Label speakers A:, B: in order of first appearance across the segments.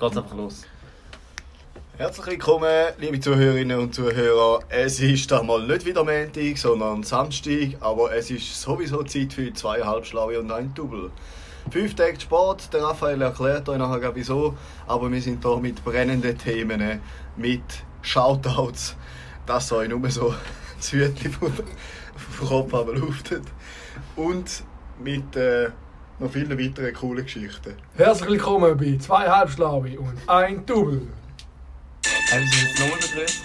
A: geht's einfach los.
B: Herzlich willkommen, liebe Zuhörerinnen und Zuhörer. Es ist einmal nicht wieder Montag, sondern Samstag, aber es ist sowieso Zeit für zwei Halbschlaue und ein Double. Fünf Tage Sport, der Raphael erklärt euch nachher wieso, aber wir sind hier mit brennenden Themen, mit Shoutouts, dass euch nur so das Hütchen vom Kopf luftet und mit äh, noch vielen weiteren coolen Geschichten.
C: Herzlich willkommen bei zwei Halbschlaue und ein Double.
A: Haben Sie jetzt nochmal begrüßt?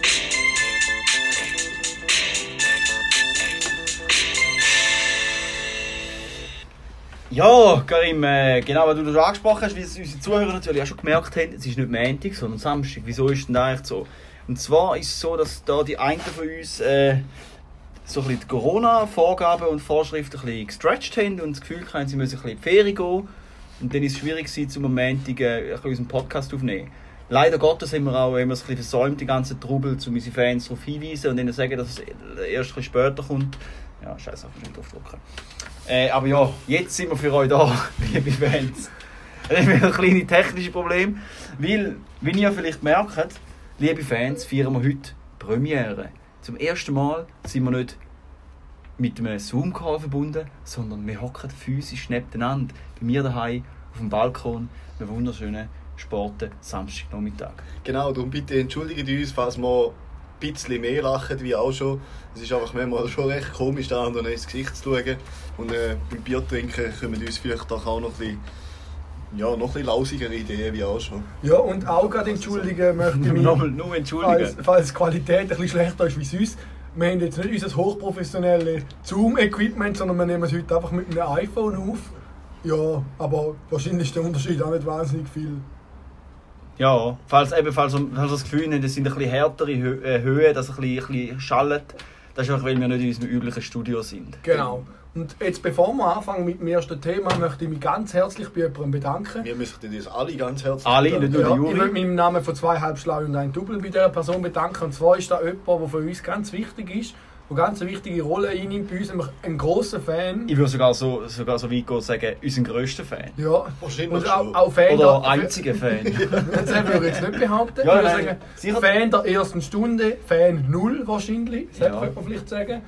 A: Ja, Karim, äh, genau, was du schon angesprochen hast, wie es unsere Zuhörer natürlich auch schon gemerkt haben, es ist nicht Montag, sondern Samstag. Wieso ist denn das eigentlich so? Und zwar ist es so, dass da die einen von uns äh, so ein bisschen die Corona-Vorgaben und Vorschriften ein bisschen gestretched haben und das Gefühl haben, sie müssen ein bisschen in die Ferien gehen. Und dann ist es schwierig gewesen, zum Montag äh, unseren Podcast aufzunehmen. Leider Gottes haben wir auch es ein bisschen versäumt, die ganze Trubel, um unsere Fans darauf hinweisen und ihnen sagen, dass es erst ein bisschen später kommt. Ja, scheiße, ich nicht draufdrücken. Äh, aber ja, jetzt sind wir für euch da, liebe Fans. Wir haben ein kleines technisches Problem, weil, wie ihr vielleicht merkt, liebe Fans, feiern wir heute Premiere. Zum ersten Mal sind wir nicht mit einem Zoom-Call verbunden, sondern wir hocken physisch nebeneinander, bei mir daheim auf dem Balkon, einem wunderschönen Sporten Samstagnachmittag.
B: Genau, darum bitte entschuldigt uns, falls wir ein bisschen mehr lachen wie auch schon. Es ist einfach manchmal schon recht komisch, da anderen ins Gesicht zu schauen. Und äh, beim Bier trinken kommen uns vielleicht auch noch ein bisschen, ja, noch ein bisschen lausigere Ideen wie auch schon.
C: Ja, und auch gerade entschuldigen möchte ich mich,
A: Nochmal, nur entschuldigen.
C: falls, falls die Qualität ein bisschen schlechter ist wie sonst. Wir haben jetzt nicht unser hochprofessionelles Zoom-Equipment, sondern wir nehmen es heute einfach mit einem iPhone auf. Ja, aber wahrscheinlich ist der Unterschied auch nicht wahnsinnig viel.
A: Ja, falls, eben, falls, das Gefühl habt, es sind ein bisschen härtere Hö äh, Höhen, dass es ein bisschen, ein bisschen schallt, das ist einfach, weil wir nicht in unserem üblichen Studio sind.
C: Genau. Und jetzt, bevor wir anfangen mit dem ersten Thema, möchte ich mich ganz herzlich bei jemandem bedanken.
B: Wir müssen uns alle ganz herzlich
A: Alle,
B: bedanken.
A: nicht nur
C: Ja,
A: der
C: ich
A: Juri.
C: möchte mich im Namen von zwei Halbschlau und ein Double bei dieser Person bedanken. Und zwar ist da jemand, der für uns ganz wichtig ist, der ganz eine wichtige Rolle einnimmt bei uns, nämlich ein grosser Fan.
A: Ich würde sogar so, sogar so weit gehen und sagen, unseren grössten Fan.
C: Ja,
B: Wahrscheinlich
C: und
B: schon.
C: auch, auch Fan
A: Oder
C: der,
A: einziger Fan.
C: Das würde ich jetzt nicht behaupten.
A: Ja,
C: ich würde
A: nein,
C: sagen,
A: sicher.
C: Fan der ersten Stunde, Fan null wahrscheinlich, das
A: Ja.
C: könnte man vielleicht sagen.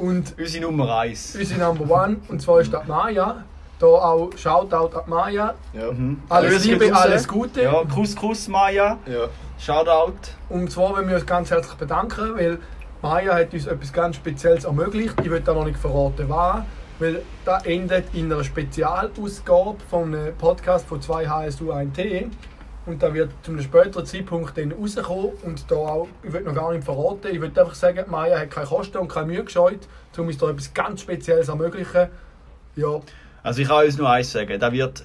C: Und
A: Unsere Nummer 1.
C: unsere Number One, und zwar ist das Maya. Da auch Shoutout an Maya.
B: Ja.
A: Mhm.
C: Alles
A: Grüße
C: Liebe,
A: raus.
C: alles Gute.
A: Ja, Kuss, Kuss, Maya.
B: ja.
A: Shoutout.
C: Und zwar wollen wir uns ganz herzlich bedanken, weil Maya hat uns etwas ganz Spezielles ermöglicht. Ich will da noch nicht verraten, was. Weil das endet in einer Spezialausgabe von einem Podcast von 2 HSU 1T. Und da wird zu einem späteren Zeitpunkt dann rauskommen. Und da auch, ich will noch gar nicht verraten, ich will einfach sagen, Maya hat keine Kosten und keine Mühe gescheut, um uns da etwas ganz Spezielles ermöglichen. Ja,
A: Also ich kann uns nur eins sagen, das wird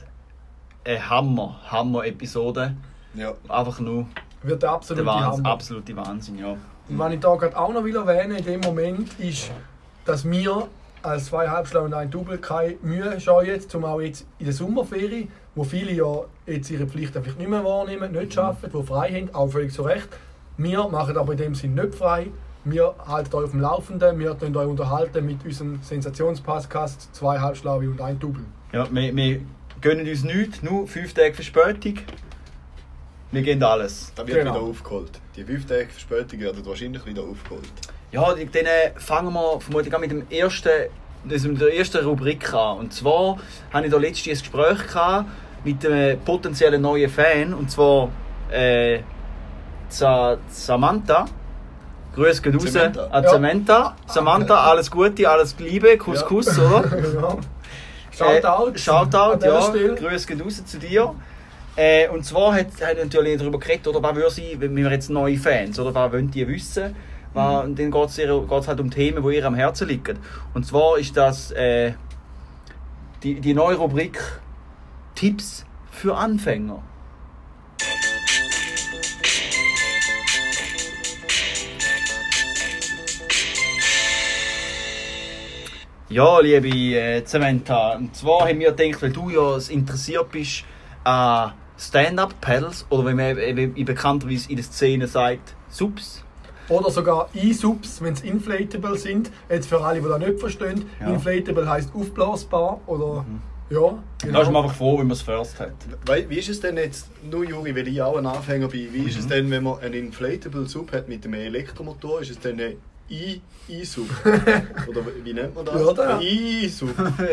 A: eine Hammer, Hammer-Episode.
B: ja.
A: Einfach nur
C: wird der
A: der
C: absolute
A: Wahnsinn,
C: Hammer.
A: absolute Wahnsinn, ja.
C: Und was ich da gerade auch noch will erwähnen in dem Moment ist, dass wir als zwei Halbschlau und ein Double keine Mühe scheuen, um auch jetzt in der Sommerferie, wo viele ja jetzt ihre Pflichten vielleicht nicht mehr wahrnehmen, nicht arbeiten, die frei haben, auch völlig zu Recht. Wir machen aber in dem Sinn nicht frei. Wir halten euch auf dem Laufenden, wir können euch unterhalten mit unserem Sensationspodcast zwei Halbschlaue und ein Double.
A: ja wir, wir gönnen uns nichts, nur fünf Tage Verspätung. Wir gehen alles.
B: Da wird
C: Genau.
B: wieder aufgeholt. Die fünf Tage Verspätung werden wahrscheinlich wieder aufgeholt.
A: Ja, dann äh, fangen wir vermutlich auch mit dem ersten, mit der ersten Rubrik an. Und zwar hatte ich da letztens ein Gespräch gehabt mit einem potenziellen neuen Fan. Und zwar äh, Sa Samantha. Grüß geht raus
B: Samantha.
A: an
C: Ja.
A: Samantha. Samantha, alles Gute, alles Liebe, Kuss,
B: Ja.
A: Kuss, oder?
C: ja. Shoutout.
A: Äh, Shoutout, ja.
C: Stelle.
A: Grüß geht raus zu dir. Äh, und zwar hat, hat er natürlich darüber geredet, oder was würde sie, wenn wir jetzt neue Fans, oder was wollen die wissen? Was, und dann geht es halt um Themen, die ihr am Herzen liegen. Und zwar ist das äh, die, die neue Rubrik Tipps für Anfänger. Ja, liebe äh, Samantha, und zwar haben wir gedacht, weil du ja interessiert bist an Stand-Up-Pedals oder wie man eben bekannterweise in der Szene sagt, Subs.
C: Oder sogar E-Subs, wenn es inflatable sind. Jetzt für alle, die das nicht verstehen.
A: Ja.
C: Inflatable heisst aufblasbar oder Ja,
A: Da ist man einfach froh, wenn man es first hat.
B: Weil, wie ist es denn jetzt, nur Juri, weil ich auch ein Anfänger bin, wie ist es
A: Mhm.
B: denn, wenn man einen Inflatable Sub hat mit einem Elektromotor, ist es dann ein I-Sub? Oder wie nennt man das?
C: Ja, da.
B: Ein I-Sub.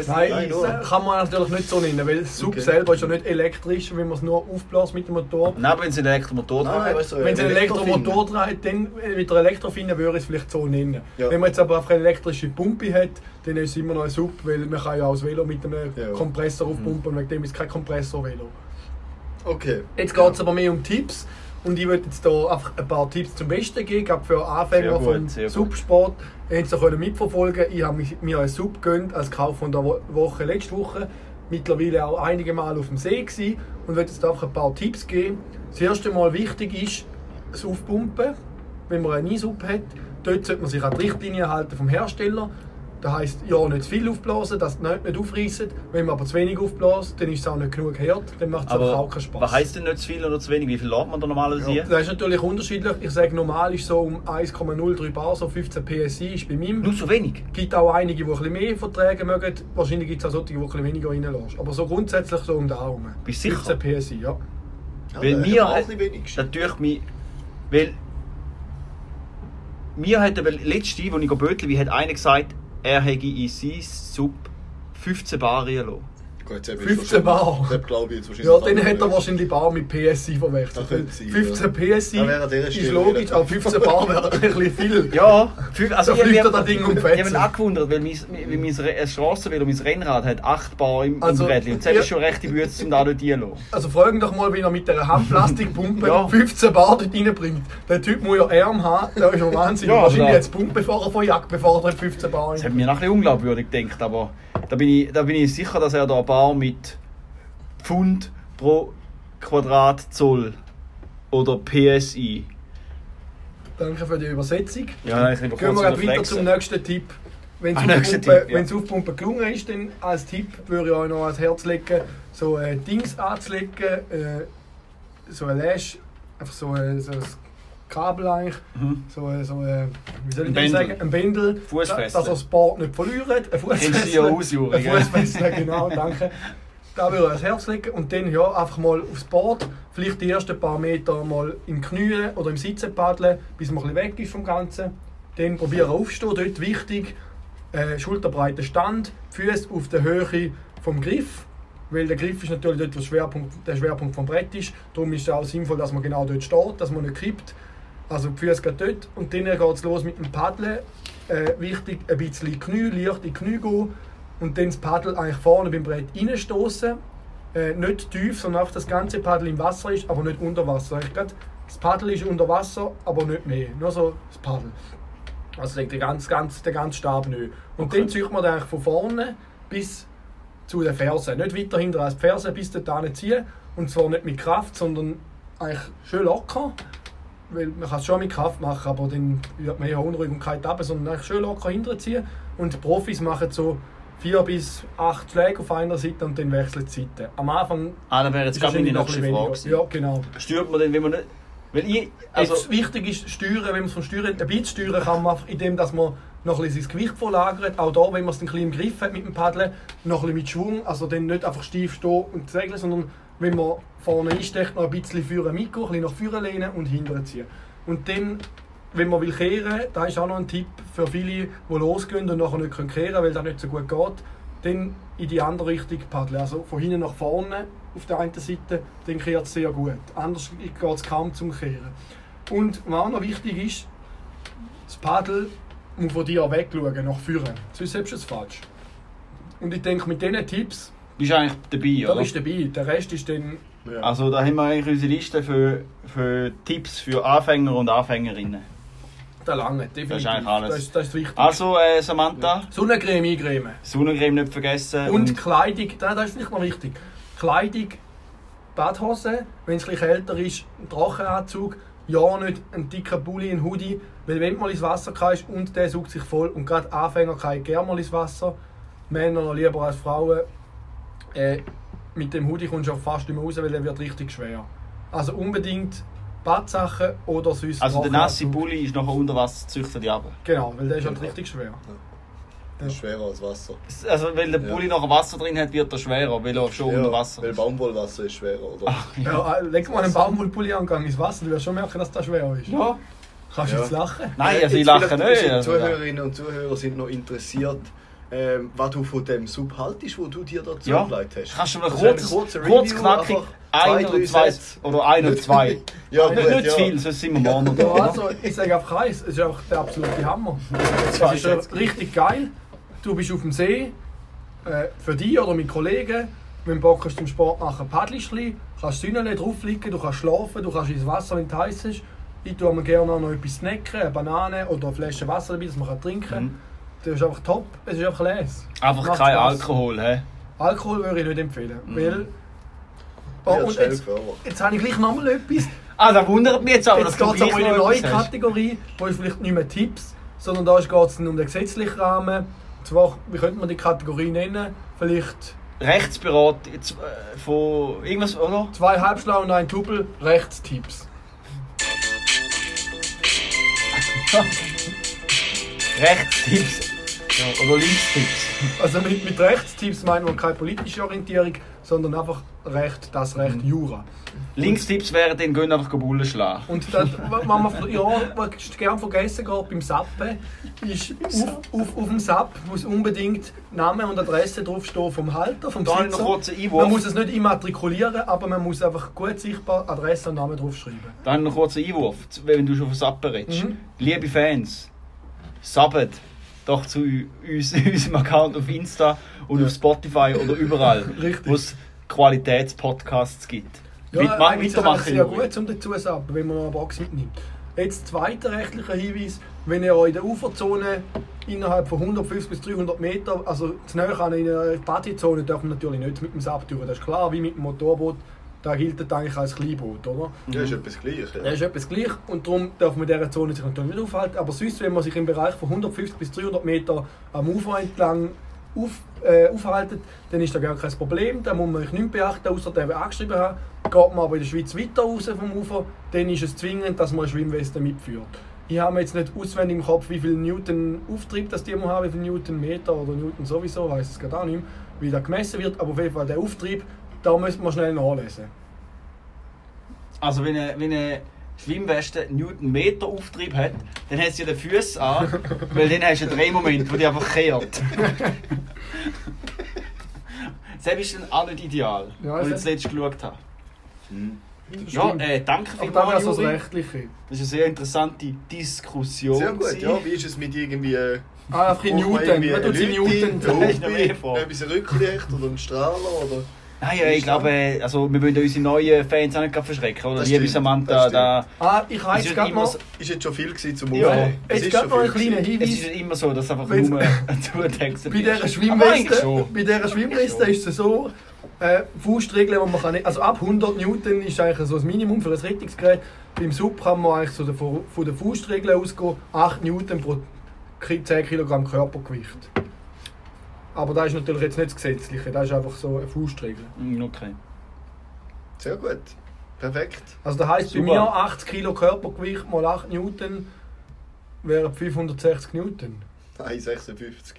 C: Nein,
B: nur.
C: kann man natürlich nicht so nennen, weil das Sub
B: Okay.
C: selber ist ja nicht elektrisch, wenn man es nur aufbläst mit dem Motor.
A: Nein, wenn sie einen Elektromotor hat.
B: weißt du,
C: Wenn es einen. Elektromotor dreht, dann mit der Elektrofine würde ich es vielleicht so nennen.
B: Ja.
C: Wenn man jetzt aber einfach eine elektrische Pumpe hat, dann ist es immer noch ein Sub, weil man kann ja auch das Velo mit einem
B: Ja.
C: Kompressor aufpumpen und wegen dem ist es kein Kompressor-Velo.
B: Okay.
C: Jetzt geht es aber mehr um Tipps und ich würde jetzt hier einfach ein paar Tipps zum Besten geben, gerade für Anfänger
A: gut,
C: vom. Subsport. Ihr könnt es mitverfolgen. Ich habe mir einen Sub gegönnt als Kauf von der Wo- Woche letzte Woche. Mittlerweile auch einige Mal auf dem See gewesen und würde jetzt einfach ein paar Tipps geben. Das erste Mal wichtig ist das Aufpumpen, wenn man einen E-Sub hat. Dort sollte man sich an die Richtlinie halten vom Hersteller. Das heisst, ja, nicht zu viel aufblasen, dass es nicht, nicht aufreißen. Wenn man aber zu wenig aufbläst, dann ist es auch nicht genug hart, dann macht es aber auch keinen Spaß.
A: was heisst denn nicht zu viel oder zu wenig? Wie viel lädt man da normalerweise
C: Ja,
A: hier?
C: das ist natürlich unterschiedlich. Ich sage, normal ist so um 1,03 Bar, so 15 PSI ist bei mir.
A: Nur so wenig?
C: Es gibt auch einige, die ein bisschen mehr vertragen mögen. Wahrscheinlich gibt es auch solche, die ein bisschen weniger reinlassen. Aber so grundsätzlich so um den herum.
A: Bist du sicher?
C: 15 PSI, ja.
B: Ja,
A: Weil mir
B: auch
A: hat-
B: ein bisschen wenig
A: tut mich. Weil. Mir hat aber letzte, als ich bötel, wie hat einer gesagt, er hätte in sein Sub 15 Bar reingelassen.
B: Gut,
C: 15 Bar.
B: Das glaube ich jetzt wahrscheinlich.
C: Ja, dann hat er
B: nicht.
C: wahrscheinlich Bar mit PSI verwechselt.
B: Das könnte sein,
C: 15 PSI
B: Da wäre an dieser
C: ist logisch, aber 15 Bar wäre ein bisschen viel.
A: Ja, also
C: Da fliegt er das Ding um
A: ich habe mich auch gewundert, weil mein, mein Re- ein Strassenvelo, mein Rennrad hat 8 Bar im,
C: Also,
A: im Rädchen. Und das
C: ja.
A: ist schon recht die Bütze, um da dort reinzulassen.
C: Also fragen doch mal, wie er mit dieser Handplastikpumpe
A: Ja.
C: 15 Bar dort reinbringt. Der Typ muss ja Arm haben, der ist ja Wahnsinn.
A: Ja,
C: Wahrscheinlich jetzt Pumpefahrer von Jagd, bevor er 15 Bar
A: Das hat mir nach ein bisschen unglaubwürdig gedacht, aber da bin ich, da bin ich sicher, dass er da ein Bar mit Pfund pro Quadratzoll oder PSI.
C: Danke für die Übersetzung.
A: Ja, ich
C: Gehen wir gleich weiter zum nächsten Tipp. Wenn
A: Ah,
C: das
A: nächster
C: Aufpumpen,
A: Tipp, ja.
C: wenn's Aufpumpen gelungen ist, dann als Tipp würde ich euch noch ans Herz legen, so äh, Dings anzulegen, äh, so ein Lash, einfach so, äh, so ein Kabel eigentlich,
A: Mhm.
C: so, äh, so äh, wie soll ich
A: Ein
C: das sagen, ein Bändel,
A: Fußfessel.
C: dass er das Board nicht verliert, ein Fußfessel, ein? Fußfessel, genau, danke. Da würde ich ans Herz legen und dann ja, einfach mal aufs Board, vielleicht die ersten paar Meter mal im Knie oder im Sitzen paddeln, bis man ein bisschen weg ist vom Ganzen. Dann probieren aufstehen, dort wichtig, äh, schulterbreiter Stand, Füße auf der Höhe vom Griff, weil der Griff ist natürlich dort, der Schwerpunkt, der Schwerpunkt vom Brett ist. Darum ist es auch sinnvoll, dass man genau dort steht, dass man nicht kippt. Also die Füße gehen dort und dann geht es los mit dem Paddeln. Äh, wichtig, ein bisschen Knie, leicht in die Knie gehen und dann das Paddel eigentlich vorne beim Brett reinstoßen. Äh, nicht tief, sondern einfach das ganze Paddel im Wasser ist, aber nicht unter Wasser. Eigentlich grad das Paddel ist unter Wasser, aber nicht mehr. Nur so das Paddel. Also der ganze, ganz, der ganze Stab nicht. Und
A: Okay.
C: dann zieht man den eigentlich von vorne bis zu den Fersen. Nicht weiter hinter als die Fersen bis dorthin ziehen. Und zwar nicht mit Kraft, sondern eigentlich schön locker. Weil man kann es schon mit Kraft machen, aber dann wird man eher unruhig und kalt ab, sondern eigentlich schön locker hinterziehen. Und die Profis machen so vier bis acht Schläge auf einer Seite und dann wechseln die Seiten. Am Anfang
A: Ah, das wäre jetzt gerade meine nächste Frage. gewesen.
C: Ja, genau.
A: Stört man denn, wenn man nicht. Weil ich. Also,
C: Jetzt wichtig ist steuern, wenn man es vom Steuern ein bisschen steuern kann, man indem dass man noch ein bisschen sein Gewicht verlagert. Auch da, wenn man es ein bisschen im Griff hat mit dem Paddeln, noch ein bisschen mit Schwung. Also dann nicht einfach steif stehen und segeln, sondern wenn man vorne einstecht, noch ein bisschen führen mitgehen, ein bisschen nach vorne lehnen und hinterher ziehen. Und dann, wenn man will kehren, da ist auch noch ein Tipp für viele, die losgehen und nachher nicht können kehren weil das nicht so gut geht, dann in die andere Richtung paddeln. Also von hinten nach vorne auf der einen Seite, dann kehrt es sehr gut. Anders geht es kaum zum Kehren. Und was auch noch wichtig ist, das Paddel muss von dir wegschauen, nach vorne. Sonst selbst es falsch. Und ich denke, mit diesen Tipps,
A: bist du eigentlich dabei,
C: da
A: oder?
C: ist dabei. Der Rest ist dann
B: Ja.
A: Also, da haben wir eigentlich unsere Liste für, für Tipps für Anfänger und Anfängerinnen.
C: der lange. Definitiv.
A: Das ist eigentlich alles.
C: Das ist, das ist wichtig.
A: Also, äh, Samantha,
C: Sonnencreme eincremen.
A: Sonnencreme nicht vergessen.
C: Und Kleidung, das das ist vielleicht noch wichtig. Kleidung, Badhose, wenn es ein bisschen kälter ist, ein Trockenanzug, ja nicht ein dicker Pulli, ein Hoodie, weil wenn du mal ins Wasser kannst und der sucht sich voll und gerade Anfänger kann gerne mal ins Wasser, Männer noch lieber als Frauen, äh, mit dem Hoodie kommst du auch fast nicht mehr raus, weil der wird richtig schwer. Also unbedingt Badsachen oder sonst
A: also, der nasse. Pulli ist nachher unter Wasser, züchtet die ab.
C: Genau, weil der ist halt richtig schwer.
B: Das ist schwerer als Wasser.
A: Also, weil der
B: Ja.
A: Pulli noch Wasser drin hat, wird er schwerer, weil er schon unter Wasser
B: weil
A: ist.
B: Baumwollwasser ist schwerer, oder?
C: Ja, äh, leg mal einen Baumwollpulli an, gang ins Wasser, du wirst schon merken, dass das schwer ist.
A: Ja.
C: Kannst du
B: Ja.
C: jetzt lachen?
A: Nein, also ich lache nicht.
B: Unsere
A: Also,
B: Zuhörerinnen und Zuhörer sind noch interessiert, ähm, was du von dem Sub haltest, wo du dir dazu
A: Ja.
B: hast.
A: Kannst du mal
B: Das
A: kurz, kurz knackig, ein oder zwei,
B: Sätze.
A: oder ein oder zwei.
B: Ja, gut,
A: nicht
B: ja.
A: zu viel, sonst sind wir morgen
C: Ja,
A: noch da.
C: also, ich sage einfach eins, es ist einfach der absolute Hammer. Es ist ja
A: Sätze.
C: richtig geil. Du bist auf dem See, äh, für dich oder mit Kollegen. Wenn du Bock hast zum Sport machen, paddelst du kannst Sünnele drauf liegen, du kannst schlafen, du kannst ins Wasser, wenn es heiß ist. Ich tue mir gerne auch noch etwas snacken, eine Banane oder eine Flasche Wasser dabei, dass man kann trinken kann.
A: Mhm.
C: Das ist einfach top, es ist einfach les.
A: Einfach
C: Macht
A: kein
C: Spaß.
A: Alkohol, hä?
C: Alkohol würde ich nicht empfehlen,
A: Mhm.
C: weil... Oh,
B: Ja,
C: und jetzt, jetzt habe ich gleich nochmal etwas.
A: Ah, das wundert mich jetzt aber,
C: Jetzt
A: dass du
C: es aber
A: gleich
C: in eine
A: noch
C: neue
A: etwas hast.
C: Kategorie, wo ist vielleicht nicht mehr Tipps, sondern da geht es um den gesetzlichen Rahmen. Und zwar, wie könnte man die Kategorie nennen? Vielleicht
A: Rechtsberat jetzt, äh, von irgendwas, oder?
C: zwei Halbschlau und ein Tubel, Rechtstipps.
A: Rechtstipps. Ja, oder Linkstipps.
C: Also mit, mit Rechtstipps meinen wir keine politische Orientierung, sondern einfach Recht, das Recht,
A: Mhm.
C: Jura.
A: Linkstipps wären dann gehen einfach Bullen schlagen.
C: Und das, was man ja, was gerne vergessen geht beim Sappen, ist auf, auf, auf dem Sap muss unbedingt Name und Adresse draufstehen vom Halter, vom
A: Da noch
C: Besitzer.
A: kurz einen Einwurf.
C: Man muss es nicht immatrikulieren, aber man muss einfach gut sichtbar Adresse und Namen draufschreiben.
A: Da habe ich noch kurz einen Einwurf, wenn du schon von Sappen redest.
C: Mhm.
A: Liebe Fans, sabbet doch zu uns, unserem Account auf Insta und auf Spotify oder überall, wo es Qualitätspodcasts gibt.
C: Ja,
A: Weitma-
C: eigentlich ist es
A: weitermachen,
C: ja gut, um dazu zu sagen, wenn man noch eine Box mitnimmt. Jetzt zweiter rechtlicher Hinweis, wenn ihr euch in der Uferzone innerhalb von 150 bis 300 Meter, also zu nahe an einer Partyzone, darf man natürlich nicht mit dem Sap durch. Das ist klar, wie mit dem Motorboot, da gilt das eigentlich als Kleinboot, oder?
B: Ja, ist etwas gleich.
C: Das
B: Ja.
C: ist etwas gleich und darum darf man in dieser Zone sich natürlich nicht aufhalten. Aber sonst, wenn man sich im Bereich von 150 bis 300 Meter am Ufer entlang auf, äh, aufhaltet, dann ist da gar kein Problem. Da muss man sich nicht beachten, außer der, der angeschrieben hat. Geht man aber in der Schweiz weiter raus vom Ufer, dann ist es zwingend, dass man eine Schwimmweste mitführt. Ich habe jetzt nicht auswendig im Kopf, wie viel Newton Auftrieb das die haben, wie viel Newton Meter oder Newton sowieso, weiß es gerade auch nicht mehr, wie das gemessen wird. Aber auf jeden Fall der Auftrieb, da müssen wir schnell nachlesen.
A: Also wenn eine, wenn eine Schwimmweste Newtonmeter Auftrieb hat, dann hat sie ja den Fuß an, weil dann hast du einen Drehmoment, wo die einfach kehrt. Das ist dann auch nicht ideal,
C: Ja,
A: als ich das letzte geschaut habe.
B: Mhm.
A: Ja, äh, danke
C: Aber
A: vielmals,
C: so das. Rechtliche.
A: Das ist eine sehr interessante Diskussion.
B: Sehr gut,
A: gewesen.
B: ja. Wie ist es mit irgendwie... äh,
C: Ah, einfach in Newton. Man tut sie Newton.
B: Etwas Rücklicht oder ein Strahler oder...
A: Nein, ja, ich glaube, also, wir wollen unsere neuen Fans auch nicht verschrecken. Oder?
B: Das
A: Liebe
B: stimmt,
A: Samantha, da,
C: Ah, ich
A: es
C: habe
A: ist
C: jetzt
A: ja
C: gerade
A: immer
C: mal...
A: so-
B: Ist jetzt schon viel gewesen zum
A: Ja.
B: Aufnehmen. Es ist
C: gerade mal ein kleiner
B: gewesen.
A: es ist
C: Hinweis.
A: immer so, dass einfach nur zutexten
C: Bei dieser Schwimmweste,
A: schon.
C: bei dieser Schwimmweste ist es so, äh, Faustregeln, die man kann nicht, also ab 100 Newton ist eigentlich so das Minimum für ein Rettungsgerät. Beim Sub kann man eigentlich so von der Faustregel ausgehen, 8 Newton pro Ki- 10 Kilogramm Körpergewicht. Aber das ist natürlich jetzt nicht das Gesetzliche, das ist einfach so eine Faustregel.
A: Mm, Okay.
B: Sehr gut. Perfekt.
C: Also das heisst bei
A: Super.
C: mir 80 Kilo Körpergewicht mal 8 Newton wären 560 Newton.
B: 1,56.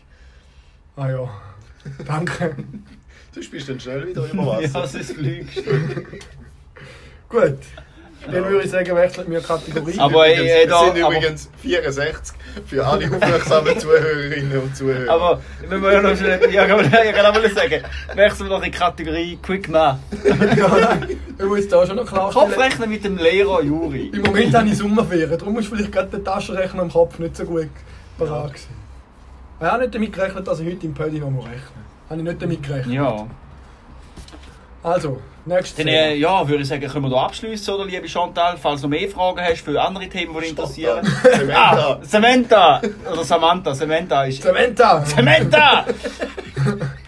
C: Ah ja, danke.
B: Sonst bist du dann schnell wieder über Wasser.
A: Ja, es fliegst.
C: Gut, dann würde ich sagen, wechseln wir Kategorie.
A: Aber, äh,
B: Übrigens,
A: da-
B: es sind
A: aber-
B: übrigens 64 für alle aufmerksamen Zuhörerinnen und Zuhörer.
A: Aber wenn wir ja noch schnell. Ja, ja, kann ich mal sagen. Wechseln wir noch in die Kategorie Quick Math.
C: ja, nein, ich muss da schon noch klarstellen.
A: Kopfrechnen mit dem Lehrer Juri.
C: Im Moment habe ich Sommerferien, darum ist vielleicht gerade der Taschenrechner im Kopf nicht so gut parat gewesen. Ich habe nicht damit gerechnet, dass ich heute im Pödi noch mal rechne. Habe ich nicht damit gerechnet.
A: Ja.
C: Also, nächstes
A: Dann äh, ja, würde ich sagen, können wir hier abschließen, oder liebe Chantal? Falls du noch mehr Fragen hast für andere Themen, die dich interessieren.
B: Samantha.
A: Ah, Samantha! Oder Samantha. Samantha ist.
C: Samantha!
A: Samantha!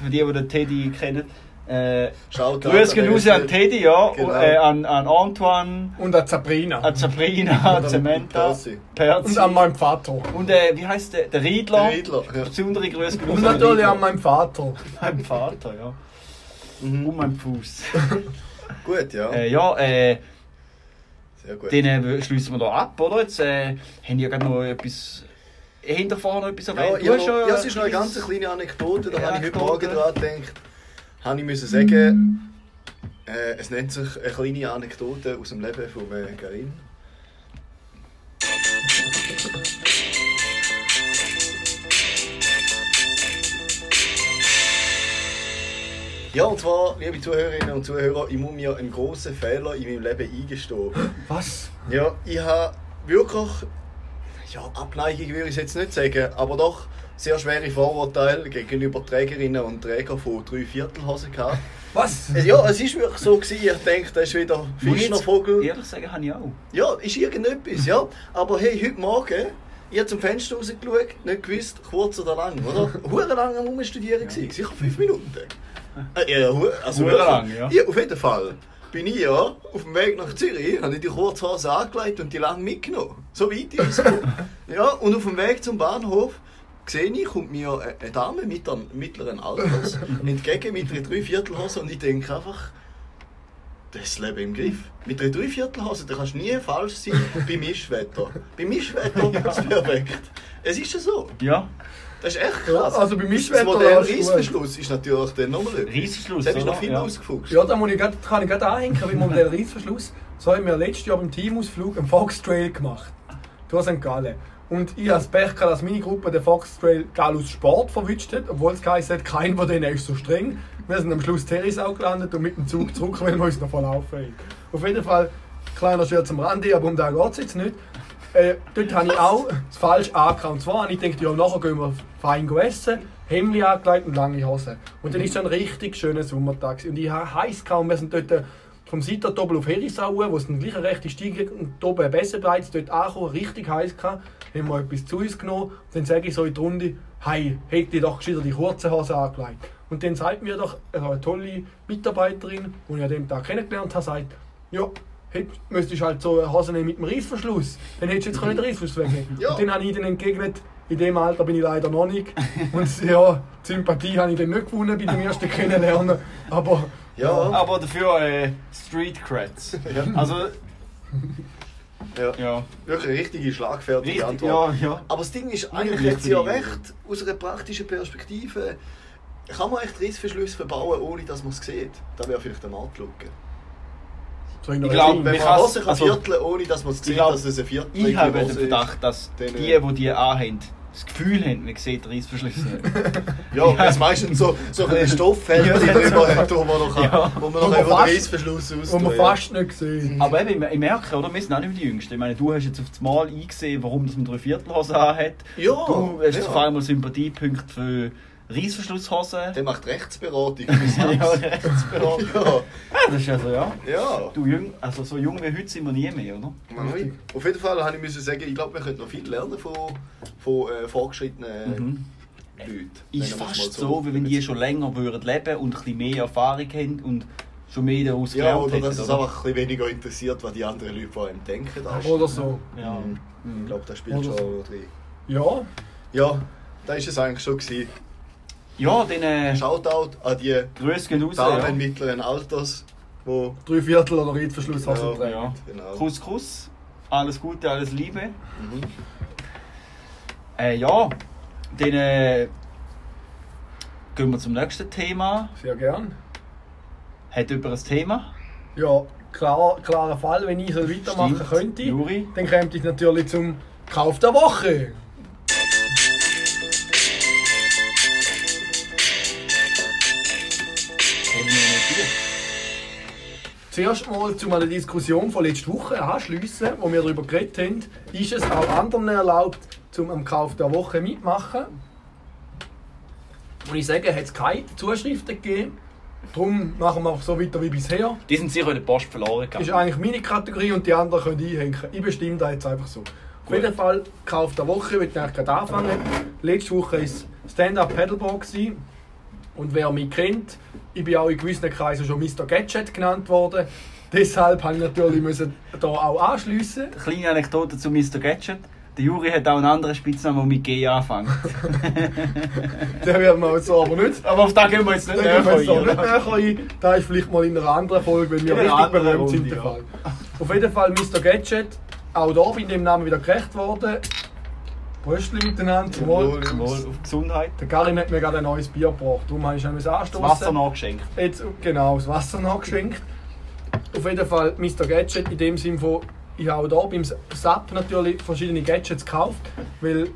A: Für die, die den Teddy kennen. Äh, Grüße gehen raus an Teddy, ja.
B: Genau.
A: Äh, an, an Antoine,
C: Und an Sabrina.
A: an Sabrina, an Samantha,
B: Percy.
A: Perzi.
C: Und an meinem Vater.
A: Und äh, wie heißt der? Der Riedler.
B: Der Riedler, ja.
A: Besondere Grüße gehen
C: Und natürlich an meinem Vater.
A: meinem Vater, ja.
B: Mhm.
A: Um meinen Fuß.
B: Gut, ja.
A: äh, ja, äh,
B: Sehr gut.
A: den äh, schließen wir da ab, oder? Jetzt äh, haben die ja gerade noch etwas hinterfahren noch etwas
B: Ja,
A: erwähnt?
B: ja, ja, es ist noch eine ganz kleine Anekdote, da
A: Ja,
B: habe ich heute. Morgen dran gedacht. Habe ich müssen sagen, äh, es nennt sich eine kleine Anekdote aus dem Leben von äh, Karin. Ja, und zwar, liebe Zuhörerinnen und Zuhörer, ich muss mir einen grossen Fehler in meinem Leben eingestehen.
C: Was?
B: Ja, ich habe wirklich, ja, Abneigung würde ich es jetzt nicht sagen, aber doch sehr schwere Vorurteile gegenüber Trägerinnen und Trägern von Dreiviertelhosen gehabt.
C: Was?
B: Ja, es ist wirklich so gewesen, ich denke, das ist wieder Fischnervogel.
A: Ehrlich sagen, habe ich auch.
B: Ja, ist irgendetwas, ja. Aber hey, heute Morgen, ich habe zum Fenster rausgeschaut, nicht gewusst, kurz oder lang, oder? Hure lang am Umstudieren gewesen, sicher fünf Minuten. Äh, ja, also wirklich.
A: lang, ja.
B: Auf jeden Fall bin ich ja auf dem Weg nach Zürich, habe ich die Kurzhose angelegt und die lang mitgenommen. So weit ist es. Ja, und auf dem Weg zum Bahnhof sehe ich, kommt mir eine- Dame mittleren, mittleren Alters entgegen mit einer Dreiviertelhose und ich denke einfach, das Leben im Griff. Mit einer Dreiviertelhose, da kannst du nie falsch sein bei Mischwetter. Bei Mischwetter ist es perfekt. Es ist ja so.
A: Ja.
B: Das ist echt
C: Ja,
B: krass.
C: also bei Mischwetter
B: Das Modell Reissverschluss ist natürlich dann nochmal etwas.
A: Reissverschluss,
B: Das ist noch viel
A: Ja.
B: ausgefuchst.
C: Ja, da muss ich grad, kann ich gerade anhängen, weil wir den Reissverschluss. So haben wir letztes Jahr beim Teamausflug einen Fox Trail gemacht. Durch St. Gallen. Und ich habe das Pech gehabt, dass meine Gruppe den Fox Trail Galus Sport verwünscht hat, obwohl es geheißen hat, kein von denen ist so streng. Wir sind am Schluss Terrisau gelandet und mit dem Zug zurück, weil wir uns noch verlaufen haben. Auf jeden Fall, kleiner Scherz am Rande, aber um den geht es jetzt nicht. Äh, dort habe ich auch das falsch angehauen. Und zwar habe ich gedacht, ja, nachher gehen wir fein essen, Hemd angelegt und lange Hosen. Und dann ist es ein richtig schöner Sommertag. Und ich habe heiß und wir sind dort äh, vom Seiterdobel auf Herisau, wo es dann gleich eine rechte Stiege und oben ein Bessenbreiz dort angekommen, richtig heiß gehabt. Haben wir etwas zu uns genommen. Und dann sage ich so in die Runde, hey, hätte ich doch gescheiter die kurzen Hosen angelegt. Und dann sagt mir doch also eine tolle Mitarbeiterin, die ich an dem Tag kennengelernt habe, sagt, ja, Hätt, müsstest du halt so eine Hose nehmen mit dem Reissverschluss. Dann hättest du jetzt können den Reissverschluss wegnehmen
B: Ja.
C: Und dann habe ich ihnen entgegnet, in dem Alter bin ich leider noch nicht. Und ja, die Sympathie habe ich dann nicht gewonnen bei dem ersten Kennenlernen. Aber
B: Ja.
A: Aber dafür äh, Street Creds.
B: Ja.
A: Also,
B: Ja.
A: ja.
B: Wirklich eine richtige schlagfertige
A: Richtig,
B: Antwort.
A: ja, ja.
B: Aber das Ding ist, eigentlich hat sie ja recht, aus einer praktischen Perspektive, kann man echt Reissverschlüsse verbauen, ohne dass man es sieht. Das wäre vielleicht eine Art Lücke.
A: Ich
C: einer
A: glaub,
C: Sinn.
B: Wenn
A: Man
B: kann
A: also-
B: vierteln, ohne dass man es sieht,
A: glaub,
B: dass es ein Viertel
A: Ich habe den
B: ist.
A: Verdacht, dass die, die die anhaben, das Gefühl haben, man sieht nicht.
B: Ja, weil es meistens so, so ein Stofffeld
A: Ja.
B: drüber hat, wo man noch,
A: Ja.
B: wo man
C: Wo
B: noch
C: man
B: über den
C: fast-
B: Reissverschluss
C: Wo man fast nicht gesehen.
A: Aber eben, ich merke, oder? wir sind auch nicht mehr die Jüngsten. Ich meine, du hast jetzt auf das Mal eingesehen, warum das man drei Viertelhosen anhat.
B: Ja,
A: Du hast
B: ja.
A: auf einmal Sympathiepunkte für Reissverschlusshosen.
B: Der macht Rechtsberatung.
A: ja, Rechtsberatung.
B: ja,
A: das ist also, ja.
B: ja.
A: Du jung, also so jung wie heute sind wir nie mehr, oder?
B: Nein. Auf jeden Fall habe ich müssen sagen, ich glaube, wir können noch viel lernen von, von äh, fortgeschrittenen
A: Mhm.
B: Leuten.
A: Ist fast so, wie wenn die schon länger würden leben und ein bisschen mehr Erfahrung haben und schon mehr daraus
B: Ja, oder
A: hätten,
B: dass es einfach ein bisschen weniger interessiert, was die anderen Leute von einem denken. auch.
C: Oder so.
A: Ja.
B: Mhm. Ich glaube, das spielt
C: Oder
B: schon
C: so.
B: drin.
C: Ja,
B: Ja, da ist es eigentlich schon. Gewesen.
A: Ja, dann äh,
B: Shoutout an die
A: Grüße gehen raus.
B: Damen
A: Ja.
B: mittleren Alters, wo
C: drei Viertel oder Reissverschluss
B: Ja,
C: Hosen tragen.
A: Ja.
B: genau.
A: Kuss, Kuss. Alles Gute, alles Liebe.
B: Mhm.
A: Äh, ja, dann äh, gehen wir zum nächsten Thema.
C: Sehr gern.
A: Hat jemand ein Thema?
C: Ja, klar, klarer Fall, wenn ich so weitermachen
A: Stimmt.
C: könnte,
A: Juri?
C: dann käme ich natürlich zum Kauf der Woche. Zuerst mal zu einer Diskussion von letzter Woche anschliessen, wo wir darüber geredet haben, ist es auch anderen erlaubt, zum am Kauf der Woche mitmachen. Und ich sage, hat es keine Zuschriften gegeben. Darum machen wir so weiter wie bisher.
A: Die sind sicher in der Post verloren
C: Das ist
A: gegangen.
C: eigentlich meine Kategorie und die anderen können einhängen. Ich bestimme da jetzt einfach so. Auf jeden Fall, Kauf der Woche, ich eigentlich gerade anfangen. Letzte Woche war Stand-Up Paddleboard. gewesen. Und wer mich kennt, ich bin auch in gewissen Kreisen schon Mr. Gadget genannt worden. Deshalb habe ich natürlich müssen da auch anschliessen.
A: Eine kleine Anekdote zu Mr. Gadget. Der Juri hat auch einen anderen Spitznamen, der mit G anfängt.
C: Den werden wir jetzt aber nicht.
A: Aber auf den gehen wir jetzt nicht näher ein.
C: ein. Da ist vielleicht mal in einer anderen Folge, wenn wir richtig berühmt sind.
A: Ja.
C: Auf jeden Fall Mr. Gadget. Auch da bin ich dem Namen wieder gerecht worden. Bröstchen miteinander. Zum Wohl.
B: Wohl.
A: Wohl auf Gesundheit.
C: Der Karin hat mir gerade ein neues Bier gebracht. Darum habe ich
A: Das
C: anstoßen.
A: Wasser nachgeschenkt.
C: Jetzt, genau, das Wasser nachgeschenkt. Auf jeden Fall Mr. Gadget in dem Sinn von, ich habe auch hier beim SAP natürlich verschiedene Gadgets gekauft, weil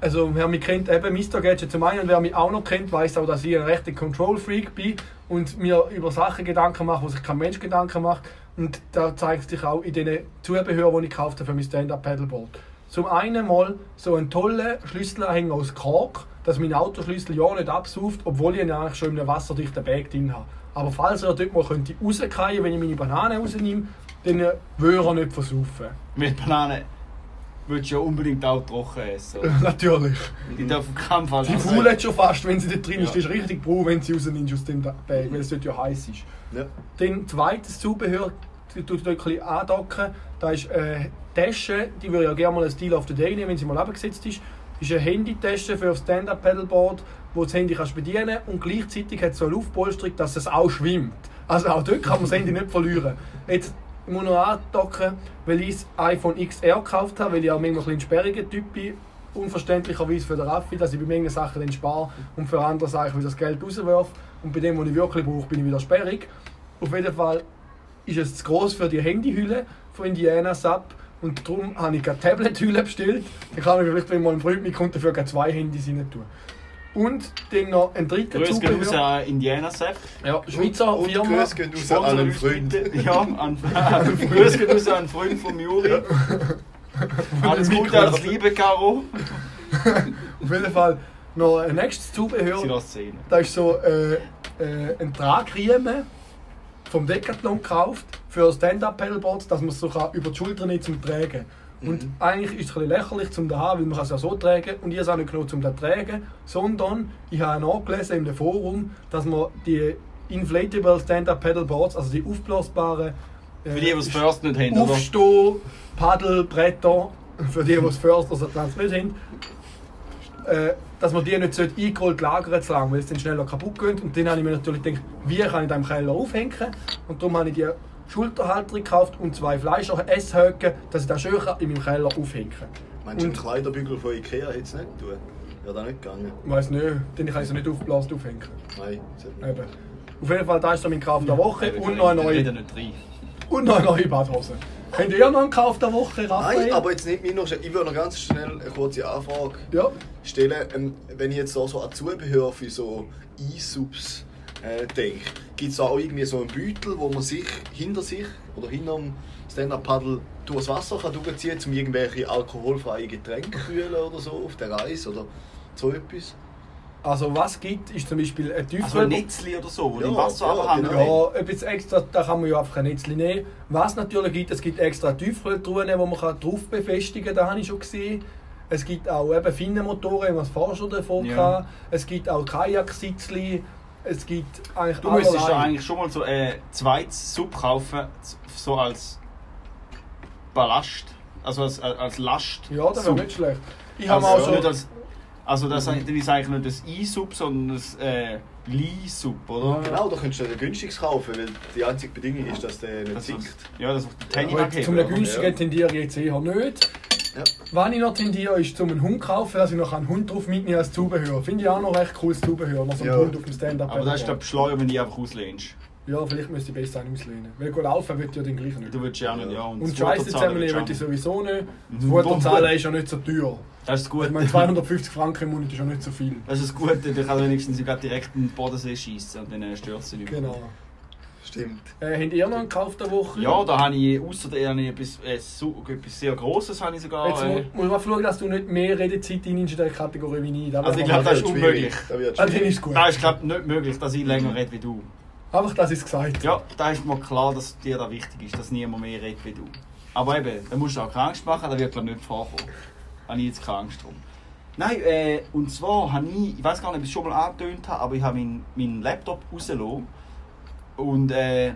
C: also wer mich kennt, eben Mr. Gadget zum einen, und wer mich auch noch kennt, weiß auch, dass ich ein rechter Control-Freak bin und mir über Sachen Gedanken mache, wo sich kein Mensch Gedanken macht. Und da zeigt sich auch in den Zubehör, die ich gekauft habe für mein Stand-Up-Paddleboard. Zum einen mal so einen tollen Schlüsselanhänger aus Kork, dass mein Autoschlüssel ja nicht absauft, obwohl ich ihn eigentlich schon in einem wasserdichten Bag drin habe. Aber falls er dort mal könnte rausfallen, wenn ich meine Banane rausnehme, dann äh, würde er nicht versaufen.
A: Mit Bananen würdest du ja unbedingt auch trocken essen.
C: Natürlich.
A: Die dürfen auf keinen Fall
C: Die faulen schon fast, wenn sie dort drin ist. Die ist richtig braun, wenn sie rausnimmst aus dem Bag, weil es dort ja heiß ist.
B: Ja.
C: Dann zweites Zubehör, ein bisschen andocken. Da ist eine Tasche, die würde ja gerne mal ein Style of the Day nehmen, wenn sie mal abgesetzt ist. Ist eine Handytasche für das Stand-Up-Pedalboard, wo das Handy kannst bedienen und gleichzeitig hat es so eine Luftpolsterung, dass es auch schwimmt. Also auch dort kann man das Handy nicht verlieren. Jetzt ich muss noch andocken, weil ich das iPhone XR gekauft habe, weil ich auch manchmal ein sperriger Typ bin. Unverständlicherweise für den Raffi, dass ich bei manchen Sachen dann spare und für andere Sachen wieder das Geld rauswerfe. Und bei dem, was ich wirklich brauche, bin ich wieder sperrig. Auf jeden Fall ist es zu groß für die Handyhülle von Indiana Sap und darum habe ich eine Tablet-Hülle bestellt. Da kann ich vielleicht, wenn mal ein Freund mitkommt, dafür zwei Handys rein tun. Und dann noch ein dritter
A: Grüß
C: Zubehör.
A: an Indiana Sepp.
C: Ja, Schweizer
B: Und
C: Firma.
B: Grüße gehen raus an einen Freund.
A: Ja, an, Grüß gehen raus an einen Freund von Juri. Alles Gute, alles Liebe, Caro.
C: Auf jeden Fall noch ein nächstes Zubehör. Da ist so äh, äh, ein Tragriemen vom Decathlon gekauft für Stand-Up-Pedalboards, dass man es so kann über die Schulter nicht zum Tragen. Und
B: Mhm.
C: eigentlich ist es ein lächerlich zum da haben, weil man es ja so tragen und ich habe es auch nicht genug zum da tragen, sondern ich habe nachgelesen dem Forum, dass man die Inflatable Stand-Up-Pedalboards, also die aufblasbaren äh,
A: Für die, die es First nicht haben, oder?
C: Aufsteh, Paddelbretter, für die, die es First oder Advanced nicht haben, äh, dass man die nicht sollte eingerollt lagern zu lang, weil es dann schneller kaputt geht. Und dann habe ich mir natürlich gedacht, wie kann ich da im Keller aufhängen? Und darum habe ich die Schulterhalter gekauft und zwei Fleischer Esshöcke, dass ich das schön kann in meinem Keller aufhängen kann.
B: Meinst du, ein
C: Und-
B: Kleiderbügel von Ikea hätte es nicht tun? Wäre das nicht gegangen?
C: Ich weiss nicht, dann kann ich sie nicht aufgeblasen aufhängen.
B: Nein, nicht.
C: Eben. Auf jeden Fall, das ist so mein Kauf der Woche
A: Eben,
C: und noch eine
A: ich
C: neue,
A: nicht rein.
C: und noch eine neue Badhose. Habt ihr noch einen Kauf der Woche, Raphael?
B: Nein, aber jetzt nicht mir noch schnell. Ich würde noch ganz schnell eine kurze Anfrage
C: Ja,
B: stellen. Ähm, wenn ich jetzt da so an Zubehör für so E-Subs äh, denke, gibt es da auch irgendwie so einen Beutel, wo man sich hinter sich oder hinterm Stand-Up-Paddle durchs Wasser kann durchziehen kann, um irgendwelche alkoholfreie Getränke zu kühlen oder so auf der Reise oder so etwas?
C: also was gibt, ist zum Beispiel ein Tiefkühl...
A: Also ein Netzli oder so, wo
B: Ja,
A: im Wasser
B: ja,
A: runterhängen.
B: genau.
C: Ja, etwas extra, da kann man ja einfach ein Netzchen nehmen. Was natürlich gibt, es gibt extra Tiefkühltruhen, die man kann drauf befestigen kann, das habe ich schon gesehen. Es gibt auch eben Finnenmotoren, wie man es vorher schon davon
A: Ja.
C: kann. Es gibt auch Kajaksitzli. Es gibt eigentlich
A: Du müsstest
C: allerlei.
A: ja eigentlich schon mal so ein zweites Sub kaufen, so als Ballast, also als, als Last.
C: Ja, das wäre nicht schlecht. Ich habe
A: Also, nicht als, also das das ist eigentlich nicht das I-Sub, sondern das äh, Li-Sub, oder?
B: Genau, da könntest du ein günstiges kaufen, weil die einzige Bedingung ist, dass der nicht
A: Das
B: sinkt.
A: ja, das die Tenny
C: Aber jetzt zum günstigen
B: Ja.
C: tendiere ich jetzt eher nicht.
B: Ja.
C: Was ich noch tendiere, ist zum einen Hund kaufen, dass ich noch einen Hund drauf mitnehme als Zubehör. Finde ich auch noch recht cooles Zubehör, noch so einen
B: Ja.
C: Hund auf dem Stand-Up.
A: Aber das ist glaube ich schleuer, wenn du einfach auslehnst.
C: Ja, vielleicht müsste ich besser einen auslehnen. Weil gut laufen wird ja den gleichen nicht.
A: Du würdest ja auch nicht, ja.
C: Und
A: das
C: Scheiße zusammennehmen
A: du
C: würde ich sowieso nicht. Das
A: Mhm.
C: Futter
A: Wo-
C: zahlen ist ja nicht so teuer.
A: Das ist das
C: Ich meine, 250 Franken im Monat ist ja nicht so viel.
A: Das ist das Gute, der kann wenigstens sogar direkt in den Bodensee schießen und dann äh, stört es nicht. mehr.
C: Genau.
B: Stimmt.
C: Äh, habt ihr noch einen Kauf der Woche?
A: Ja, da habe ich außer der habe ich etwas, äh, so, etwas sehr Grosses habe ich sogar.
C: Jetzt
A: Äh,
C: mu muss man schauen, dass du nicht mehr Redezeit in dieser Kategorie wie ich. Das
A: Also ich glaube, das ist unmöglich.
B: Das schwierig.
C: ist gut.
A: da ist glaube nicht möglich, dass ich länger rede wie du.
C: Einfach, dass ich es gesagt habe.
A: Ja, da ist mir klar, dass dir da wichtig ist, dass niemand mehr redet wie du. Aber eben, da musst du auch keine Angst machen, das wird glaube ich nicht vorkommen. Da habe ich jetzt keine Angst drum. Nein, äh, und zwar habe ich, ich weiß gar nicht, ob ich es schon mal angetönt habe, aber ich habe meinen meinen Laptop rausgelassen. Und, äh,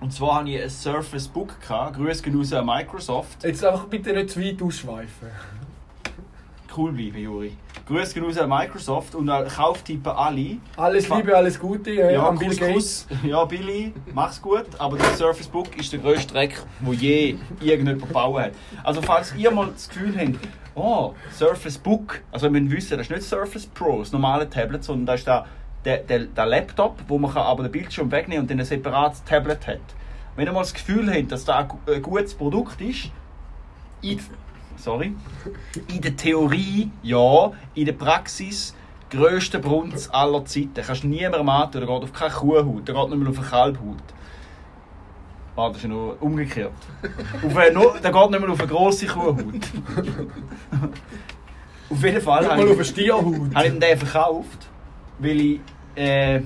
A: und zwar habe ich ein Surface Book gehabt. Grüße gehen raus an Microsoft.
C: Jetzt einfach bitte nicht zu weit ausschweifen.
A: cool bleiben, Juri. Grüße gehen raus an Microsoft und an Kauftippen alle.
C: Alles Liebe, alles Gute äh,
A: Ja,
C: Bill Gates.
A: Ja, Billy, mach's gut, aber der Surface Book ist der grösste Dreck, wo je irgendjemand gebaut hat. Also falls ihr mal das Gefühl habt, oh, Surface Book, also wir müssen wissen, das ist nicht Surface Pro, das normale Tablet, sondern das ist der, der, der, der Laptop, wo man kann aber den Bildschirm wegnehmen und dann ein separates Tablet hat. Wenn ihr mal das Gefühl habt, dass das ein gu- ein gutes Produkt ist, in, sorry, in der Theorie ja, in der Praxis grösste Brunz aller Zeiten. Kannst du niemandem antun, der geht auf keine Kuhhaut, der geht nicht mehr auf eine Kalbhaut. Warte, das ist ja nur umgekehrt. auf eine, der geht nicht mehr auf eine grosse Kuhhaut. auf jeden Fall
C: Nicht mal auf eine Stierhaut.
A: habe ich den verkauft, weil ich, äh,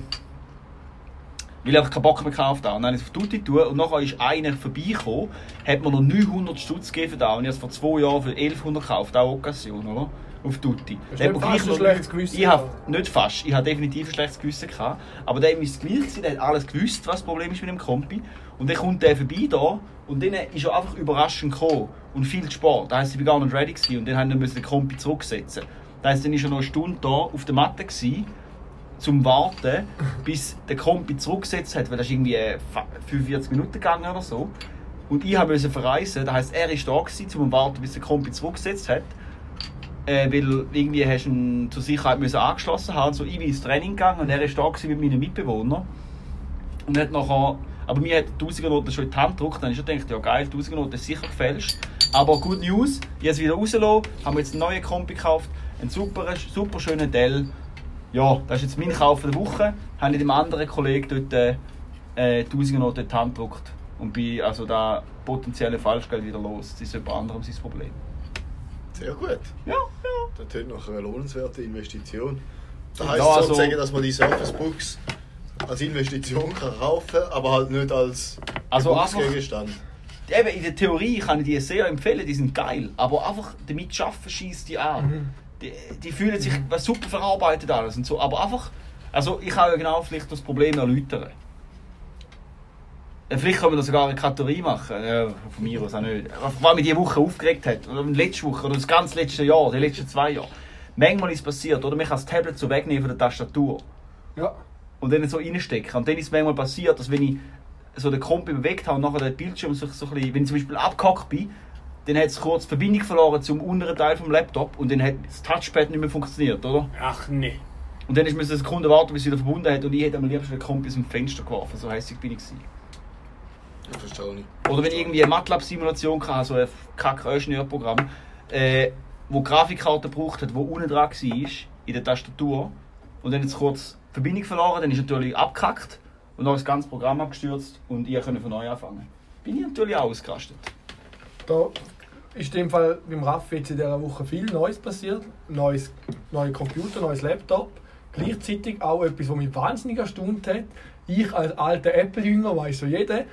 A: weil ich einfach keinen Bock mehr gekauft habe. Und dann habe ich es auf Tutti tun und nachher ist einer vorbeigekommen, hat mir noch 900 Stutz gegeben da und ich habe es vor zwei Jahren für 1100 gekauft, auch Occasion, oder? Auf Tutti.
C: Hast du fast ein schlechtes Gewissen
A: Ich habe nicht fast, ich habe definitiv ein schlechtes Gewissen gehabt, aber der ist gleich gewesen, der hat alles gewusst, was das Problem ist mit dem Kompi und dann kommt der vorbei da und dann ist er einfach überraschend gekommen und viel zu spät. Das heisst, ich war gar nicht ready gewesen und dann haben wir den Kompi zurücksetzen. Das heisst, dann ist er noch eine Stunde da auf der Matte gewesen, zum Warten, bis der Kompi zurückgesetzt hat, weil das ist irgendwie äh, fa- 45 Minuten gegangen oder so. Und ich musste verreisen, das heisst, er ist da gewesen, zum Warten, bis der Kompi zurückgesetzt hat. Äh, weil irgendwie hast du ihn zur Sicherheit müssen angeschlossen haben. So, ich bin ins Training gegangen und er ist da mit meinen Mitbewohnern. Und hat nachher, aber mir hat die Tausigernote schon in die Hand gedrückt. Dann habe ich gedacht, ja geil, die Tausigernote ist sicher gefälscht. Aber good news, es wieder rausgelassen, haben wir jetzt einen neuen Kompi gekauft, einen super, super schönen Dell. Ja, das ist jetzt mein Kauf der Woche. Habe ich dem anderen Kollegen dort äh, äh, die Tausigernote in die Hand gedrückt. Und bin also da potenzielle Falschgeld wieder los. Das ist jemand anderem sein Problem.
B: Sehr gut.
A: Ja, ja.
B: Das tönt nach einer lohnenswerten Investition. Das
A: Ja,
B: heisst
A: also-
B: sozusagen, dass man die Surface Books als Investition kann kaufen aber halt nicht als
A: Also einfach-
B: Gebrauchsgegenstand.
A: Eben, in der Theorie kann ich die sehr empfehlen, die sind geil. Aber einfach damit arbeiten schießt die an. Die, die fühlen sich super verarbeitet alles und so. Aber einfach, also ich kann ja genau vielleicht das Problem erläutern. Vielleicht können wir da sogar eine Kategorie machen. Ja, von mir aus auch nicht. Was mich diese Woche aufgeregt hat. Oder letzte Woche oder das ganze letzte Jahr, die letzten zwei Jahre. Manchmal ist es passiert, oder? Man kann das Tablet so wegnehmen von der Tastatur
C: Ja.
A: und dann so reinstecken. Und dann ist es manchmal passiert, dass wenn ich so den Kompi bewegt habe und nachher den Bildschirm so, so ein bisschen, wenn ich zum Beispiel abgehackt bin, dann hat es kurz die Verbindung verloren zum unteren Teil vom Laptop und dann hat das Touchpad nicht mehr funktioniert, oder?
C: Ach nee.
A: Und dann ist man eine Sekunde warten, bis es wieder verbunden hat und ich hätte am liebsten den Kompi aus dem Fenster geworfen, so hässlich bin ich.
B: Ja, verstehe ich.
A: Oder wenn ich irgendwie eine MATLAB-Simulation hatte, so ein kack-Ingenieurprogramm, äh, wo die Grafikkarte gebraucht hat, wo unten dran war, in der Tastatur, und dann jetzt kurz die Verbindung verloren, dann ist natürlich abgekackt und dann ist das ganze Programm abgestürzt und ich konnte von neu anfangen. Bin ich natürlich auch ausgerastet.
C: Da ist in dem Fall beim Raffi jetzt in dieser Woche viel Neues passiert. Neues, neue Computer, neues Laptop. Gleichzeitig auch etwas, was mich wahnsinnig erstaunt hat. Ich als alter Apple-Jünger weiß so jeder,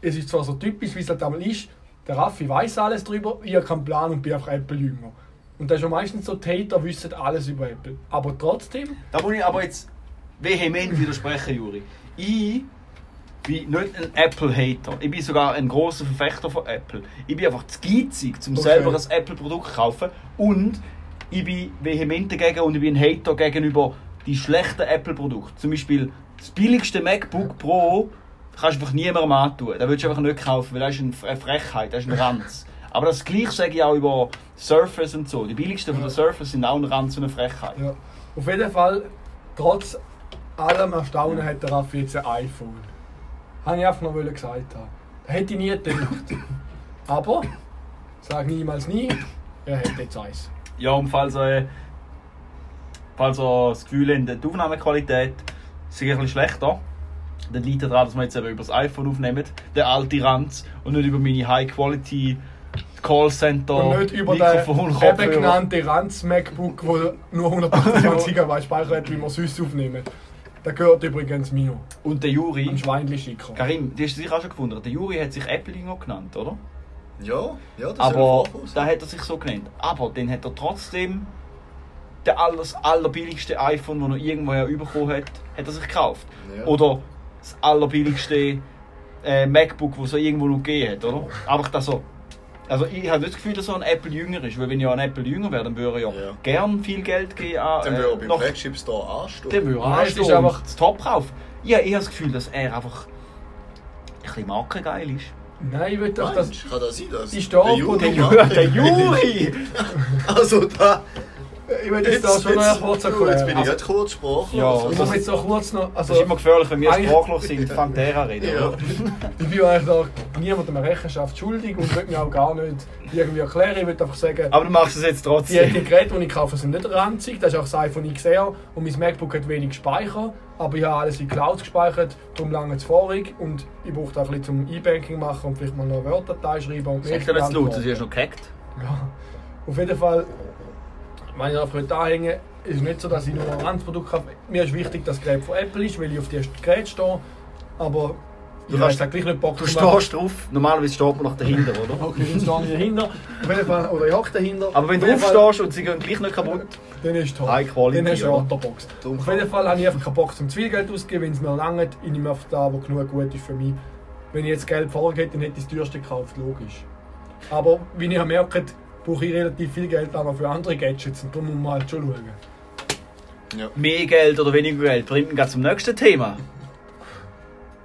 C: es ist zwar so typisch, wie es halt einmal ist, der Raffi weiß alles drüber, ich habe keinen Plan und bin einfach Apple-Jünger. Und das ist ja meistens so, die Hater wissen alles über Apple. Aber trotzdem,
A: Da muss ich aber jetzt vehement widersprechen, Juri. Ich bin nicht ein Apple-Hater. Ich bin sogar ein großer Verfechter von Apple. Ich bin einfach zu geizig, um
C: Okay.
A: selber ein Apple-Produkt zu kaufen. Und ich bin vehement dagegen und ich bin ein Hater gegenüber die schlechten Apple-Produkte. Zum Beispiel das billigste MacBook Pro kannst du einfach niemandem antun. Das würdest du einfach nicht kaufen, weil das ist eine Fre- Frechheit, das ist ein Ranz. Aber das Gleiche sage ich auch über Surface und so. Die billigsten von der Surface sind auch ein Ranz und eine Frechheit.
C: ja. auf jeden Fall, trotz allem Erstaunen hat der Raffi jetzt ein iPhone. Habe ich einfach noch gesagt haben. Das hätte ich nie gedacht. Aber, sag niemals nie, er hat jetzt eins.
A: Ja, und falls ihr, falls ihr das Gefühl habt, die Aufnahmequalität sei ein bisschen schlechter, dann liegt daran, dass wir jetzt eben über das iPhone aufnehmen, der alte Ranz, und nicht über meine High-Quality Callcenter
C: Und nicht über
A: Mikrofon,
C: den eben genannten Ranz MacBook, wo nur 128 GB Speicher hat, wie wir sonst aufnehmen. Der gehört übrigens mir.
A: Und der Juri,
C: Ein Schweinli schicker.
A: Karim, die hast du sicher auch schon gefunden, der Juri hat sich Appleinger genannt, oder?
B: Ja, ja, das
A: Aber
B: ist ja
A: da hat er sich so genannt. Aber dann hat er trotzdem der alles, allerbilligste iPhone, das er irgendwoher bekommen hat, hat er sich gekauft.
B: Ja.
A: Oder das allerbilligste äh, MacBook, das es irgendwo noch gegeben hat, oder? Einfach das so. Also ich habe nicht das Gefühl, dass so ein Apple jünger ist, weil wenn ja ein Apple jünger wäre, dann würde er ja,
B: Ja.
A: gern viel Geld geben an...
B: Dann
A: äh,
B: würde er beim
A: noch-
B: Flagship Store anstehen.
A: Der würde
C: Nein, es
A: anstehen
C: ist
A: und
C: einfach-
A: das Top kaufen. Ich habe das Gefühl, dass er einfach ein bisschen markengeil ist.
C: Nein, ich will doch,
B: du, Kann das sein? Dass
C: Die Stab
B: der
C: und
B: Juri
C: der
A: Juri!
B: Also da...
C: Ich will jetzt da schon noch kurz
B: du, jetzt bin ich
C: erklären.
B: jetzt kurz sprachlos.
A: Ja,
C: Ich
A: das-
C: muss jetzt noch kurz noch...
A: Das
C: Also,
A: ist immer gefährlich, wenn wir sprachlos sind, fängt der an reden.
B: Ja.
C: ich bin eigentlich da niemandem Rechenschaft schuldig und will mir auch gar nicht irgendwie erklären. Ich will einfach sagen...
A: Aber du machst es jetzt
C: Die,
A: trotzdem.
C: die Geräte, die ich kaufe, sind nicht ranzig. Das ist auch das iPhone XR und mein MacBook hat wenig Speicher. Aber ich habe alles in Cloud gespeichert, darum lange es vorig. Und ich brauche auch ein bisschen zum E-Banking machen und vielleicht mal noch eine Word-Datei schreiben. Und
A: Sag dir jetzt laut, das ist noch gehackt.
C: Ja. Auf jeden Fall, wenn ich einfach heute anhänge, ist es nicht so, dass ich nur ein Randprodukt habe. Mir ist wichtig, dass das Gerät von Apple ist, weil ich auf die Gerät stehe. Aber
A: Du
C: ich habe
A: kannst-
C: jetzt gleich nicht Bock
A: Du stehst drauf, normalerweise steht man noch dahinter, oder?
C: Okay, dann stehe ich dahinter. Auf jeden Fall, oder ich hocke dahinter.
A: Aber wenn du aufstehst und sie gehen gleich nicht kaputt,
C: Dann ist toll.
A: High Quality,
C: Dann hast du eine.
B: Dumm
C: Auf jeden Fall habe ich einfach keinen Bock zum zu viel Geld auszugeben, wenn es mir langt. Ich nehme einfach da, wo genug gut ist für mich. Wenn ich jetzt Geld vorgehe, dann hätte ich das teuerste gekauft, logisch. Aber wie ihr merkt, brauche ich relativ viel Geld noch für andere Gadgets und darum muss man halt schon schauen.
A: mehr Geld oder weniger Geld, bringt mich zum nächsten Thema.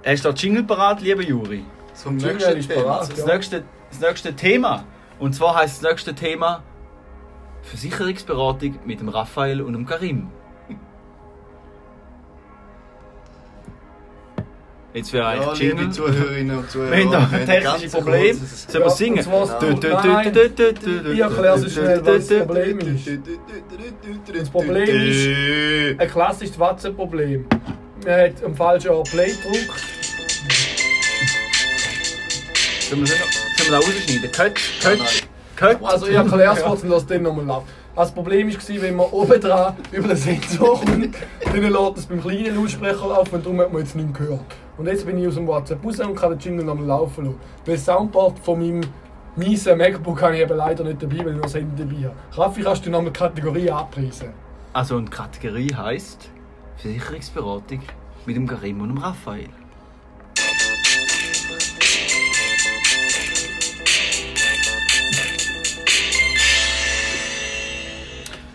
A: Hast du da Jingle parat, lieber Juri?
B: Zum nächsten
C: ist
B: Thema.
C: parat.
A: Das
C: Ja.
A: nächste, das nächste Thema. Und zwar heißt das nächste Thema Versicherungsberatung mit dem Raphael und dem Karim. Jetzt wäre
B: Ja,
A: eigentlich
B: liebe
A: Jingle.
B: Zuhörerinnen und Zuhörer,
A: Wir haben technisches Problem. Sollen wir
C: Ja,
A: singen?
C: und zwar-
A: Du, du,
C: Nein.
A: du, du, du, du,
C: Ich erkläre es schnell, was das Problem ist.
B: Das
C: Das Problem ist- Ein klassisches WhatsApp-Problem. Man hat am falschen Ort Play gedrückt.
A: Sollen wir das- rausschneiden? Cut, cut, cut.
C: Also ich erkläre es kurz und lasse den nochmal ab. Also Das Problem war, wenn man oben dran über den Sensor kommt, dann lädt es beim kleinen Lautsprecher laufen und darum hat man jetzt nichts gehört. Und jetzt bin ich aus dem WhatsApp raus und kann den Jingle nochmal laufen lassen. Weil das Soundboard von meinem miesen MacBook habe ich eben leider nicht dabei, weil ich nur das dabei habe. Raffi, kannst du nochmal die Kategorie abpreisen?
A: Also eine Kategorie heisst Versicherungsberatung mit dem Karim und dem Raphael.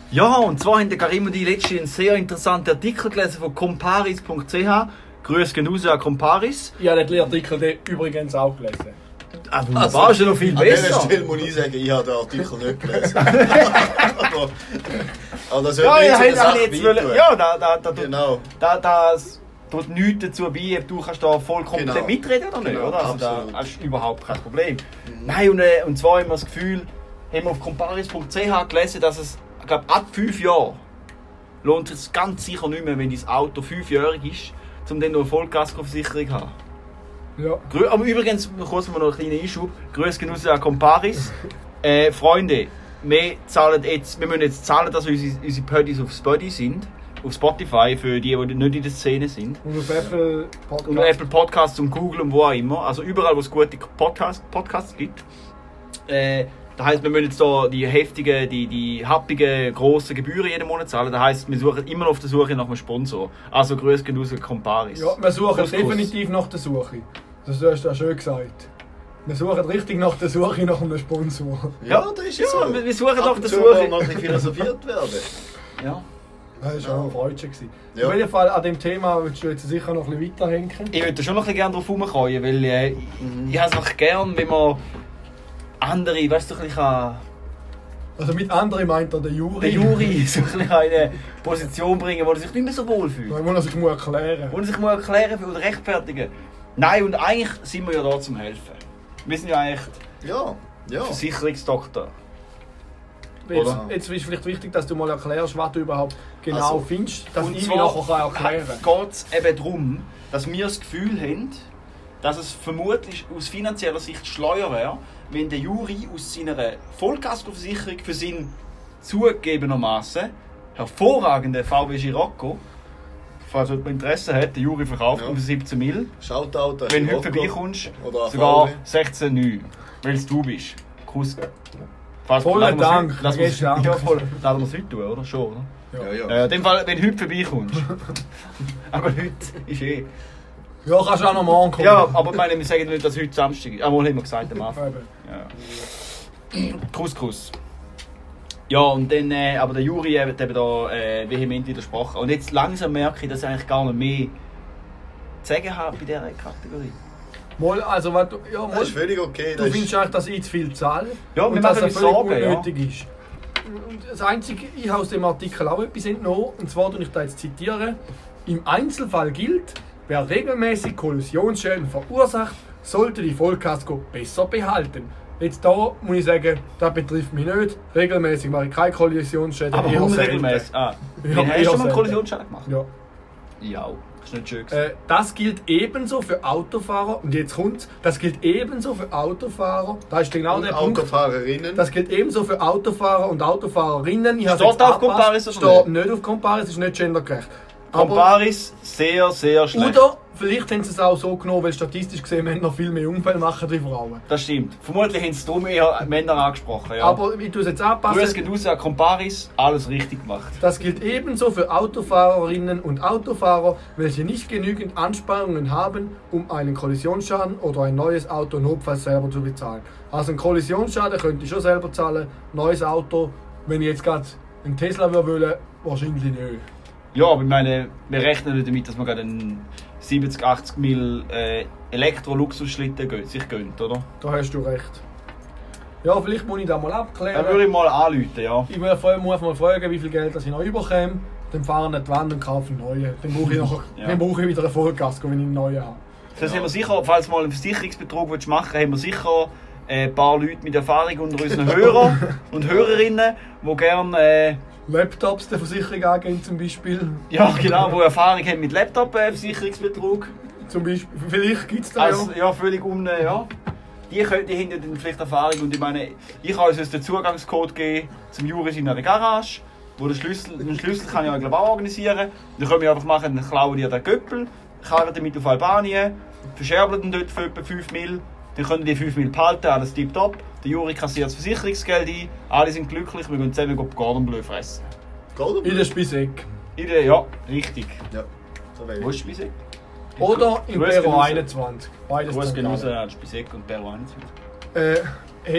A: Ja, und zwar haben der Karim und ich letztens einen sehr interessanten Artikel gelesen von comparis.ch. Grüß gehen raus an Comparis.
C: Ich habe den Artikel den übrigens auch gelesen.
A: Ah, wunderbar, ist ja noch viel
B: An dieser
A: besser.
B: Stelle muss ich sagen, ich habe den Artikel nicht gelesen. aber, aber das
A: Ja,
B: hört
A: ja,
B: nicht zu der
A: ja,
B: Sache
A: jetzt wollen, ja, da, da, da, da,
B: Genau.
A: da, das tut nichts dazu bei, ob du kannst da voll kompetent
B: Genau.
A: mitreden oder nicht,
B: Genau,
A: oder? Also da
B: absolut. Mhm.
A: hast du überhaupt kein Problem. Nein, und, äh, und zwar haben wir das Gefühl, haben wir auf comparis.ch gelesen, dass es, ich glaube, ab 5 Jahren lohnt es sich ganz sicher nicht mehr, wenn dein Auto 5-jährig ist, um dann noch eine Vollkaskoversicherung zu haben.
C: Ja.
A: Grü aber übrigens, kurz mal noch einen kleinen Einschub. Grüße gehen raus an Comparis. Äh, Freunde, wir, zahlen jetzt, wir müssen jetzt zahlen, dass unsere, unsere Poddies auf Spotify sind. Auf Spotify, für die, die nicht in der Szene sind.
C: Und auf Apple Podcast.
A: Und Apple Podcasts und Google und wo auch immer. Also überall, wo es gute Podcast, Podcasts gibt. Äh, das heisst, wir müssen jetzt da die heftigen, die, die happigen, grossen Gebühren jeden Monat zahlen. Das heisst, wir suchen immer noch auf der Suche nach einem Sponsor. Also Grüße gehen raus an Comparis.
C: Ja, wir suchen
A: Kuss, Kuss.
C: definitiv nach der Suche. Das hast du ja schön gesagt. Wir suchen richtig nach der Suche nach einem Sponsor.
B: Ja, das ist
A: Ja,
B: so.
A: wir- wir suchen nach der Suche.
B: noch bisschen philosophiert werden.
A: Ja.
C: Das war auch ein Freude. gewesen.
B: Ja.
C: Auf jeden Fall an dem Thema willst du jetzt sicher noch ein bisschen weiterhängen.
A: Ich würde schon noch ein bisschen gerne drauf rumkommen, weil äh, ich,
B: Mhm.
A: ich habe es noch gern, wenn man andere, weißt du, so ein bisschen kann-
C: Also mit anderen meint er der Juri.
A: den Juri so ein bisschen in eine Position bringen, wo er sich nicht mehr so wohl
C: Da
A: fühlt.
C: muss er sich mal erklären.
A: Wo er sich mal erklären oder rechtfertigen. Nein, und eigentlich sind wir ja da zum helfen. Wir sind ja eigentlich
B: Ja, ja.
A: Versicherungsdoktor.
C: Jetzt, jetzt ist vielleicht wichtig, dass du mal erklärst, was du überhaupt genau
B: Also,
C: findest, dass
A: Und
C: ich mir nachher kann erklären
A: geht es eben darum, dass wir das Gefühl haben, dass es vermutlich aus finanzieller Sicht schleuer wäre, wenn der Juri aus seiner Vollkaskoversicherung für seinen zugegebenermaßen hervorragenden VW Girocco, falls jemand Interesse hat, der Juri verkauft
B: Ja.
A: für 17 Mil.
B: Shoutout an
A: Wenn du heute vorbeikommst, sogar
B: VW.
A: 16,9. Weil es du bist. Kuss. Falls-
C: Vollen Dank,
A: wir's-
C: Dank.
A: Ja, voll. Wir es heute tun, oder? Schon, oder?
B: Ja, ja.
A: Äh, in dem Fall, wenn du heute vorbeikommst. aber heute ist eh.
C: Ja, kannst du auch noch morgen kommen.
A: Ja, aber ich meine, wir sagen nicht, dass heute Samstag ist. Aber haben wir gesagt am Anfang. Ja. Couscous. Ja, und dann, äh, aber der Juri hat eben da äh, vehement widersprochen. Und jetzt langsam merke ich, dass ich eigentlich gar nicht mehr zu sagen habe bei dieser Kategorie.
C: Mal, also, was du, ja, mal,
B: Das ist völlig okay.
C: du
B: Das
C: findest
B: ist,
C: eigentlich, dass ich zu viel zahle
A: Ja,
C: und
A: machen
C: dass er
A: uns
C: völlig
A: Sorgen, ja.
C: unnötig ist. Und das Einzige, ich habe aus dem Artikel auch etwas entnommen, und zwar, und ich da jetzt zitiere, im Einzelfall gilt, wer regelmäßig Kollisionsschäden verursacht, sollte die Vollkasko besser behalten. Jetzt da muss ich sagen, das betrifft mich nicht. Regelmäßig mache ich keine Kollisionsschäden.
A: Aber unregelmäßig. Ah,
C: Ja,
A: hast du schon mal
C: selten.
A: Kollisionsschaden gemacht?
C: Ja.
A: Ja, das ist nicht schön.
C: Äh, das gilt ebenso für Autofahrer, und jetzt kommt's, das gilt ebenso für Autofahrer, da ist genau
B: und
C: der Punkt.
B: Autofahrerinnen.
C: Das gilt ebenso für Autofahrer und Autofahrerinnen. Ich
A: Steht
C: habe es jetzt
A: da auf. Comparis
C: Steht nicht auf Comparis, ist nicht gendergerecht.
A: Comparis, sehr, sehr schlecht.
C: oder vielleicht haben sie es auch so genommen, weil statistisch gesehen Männer viel mehr Unfälle machen wie Frauen.
A: Das stimmt. Vermutlich haben sie darum eher Männer angesprochen. Ja.
C: Aber ich tue es jetzt
A: Grüß
C: anpassen.
A: geht raus an Comparis, alles richtig gemacht.
C: Das gilt ebenso für Autofahrerinnen und Autofahrer, welche nicht genügend Ansparungen haben, um einen Kollisionsschaden oder ein neues Auto notfalls selber zu bezahlen. Also einen Kollisionsschaden könnte ich schon selber zahlen, neues Auto, wenn ich jetzt gerade einen Tesla würde wollen, wahrscheinlich nicht.
A: Ja, aber ich meine, wir rechnen nicht damit, dass man gerade einen 70, 80 Mil äh, Elektro-Luxusschlitten sich gönnt, oder?
C: Da hast du recht. Ja, vielleicht muss ich das mal abklären.
A: Da würde ich mal anrufen, ja.
C: Ich muss vorher- muss mal fragen, wie viel Geld das ich noch überkomme. Dann fahren wir an die Wand und kaufen einen neuen. Dann brauche ich, noch,
A: Ja.
C: dann brauche ich wieder einen Vollkasko, wenn ich einen neuen habe.
A: Das haben wir sicher, falls du mal einen Versicherungsbetrug willst machen willst, haben wir sicher äh, ein paar Leute mit Erfahrung unter unseren Hörern und Hörerinnen, die gerne äh,
C: Laptops der Versicherung angehen zum Beispiel.
A: ja, genau, wo Erfahrung haben mit Laptop-Versicherungsbetrug.
C: Zum Beispiel, vielleicht gibt es da
A: Also,
C: ja.
A: ja, völlig um, ja. Die, können, die haben ja dann vielleicht Erfahrung und ich meine, ich kann uns den Zugangscode geben zum Juris in einer Garage, wo der Schlüssel, den Schlüssel kann ich ja glaube auch organisieren. Dann können wir einfach machen, dann klauen die den Göppel, karren damit auf Albanien, verscherbeln dort für etwa 5 Mil, dann können die 5 Mil behalten, alles tipptopp. Der Juri kassiert das Versicherungsgeld ein, alle sind glücklich, wir gehen zusammen Gordon Bleu fressen.
B: Golden
C: In der Spiseck.
A: In der, ja, richtig.
B: Ja, so wäre
A: Wo ist Spisek?
C: Oder im
A: Grüß
C: Peru
A: gehen raus.
C: 21. Beides
A: Gruß gehen raus
C: zentral.
A: an Spisek und Peru 21.
C: äh,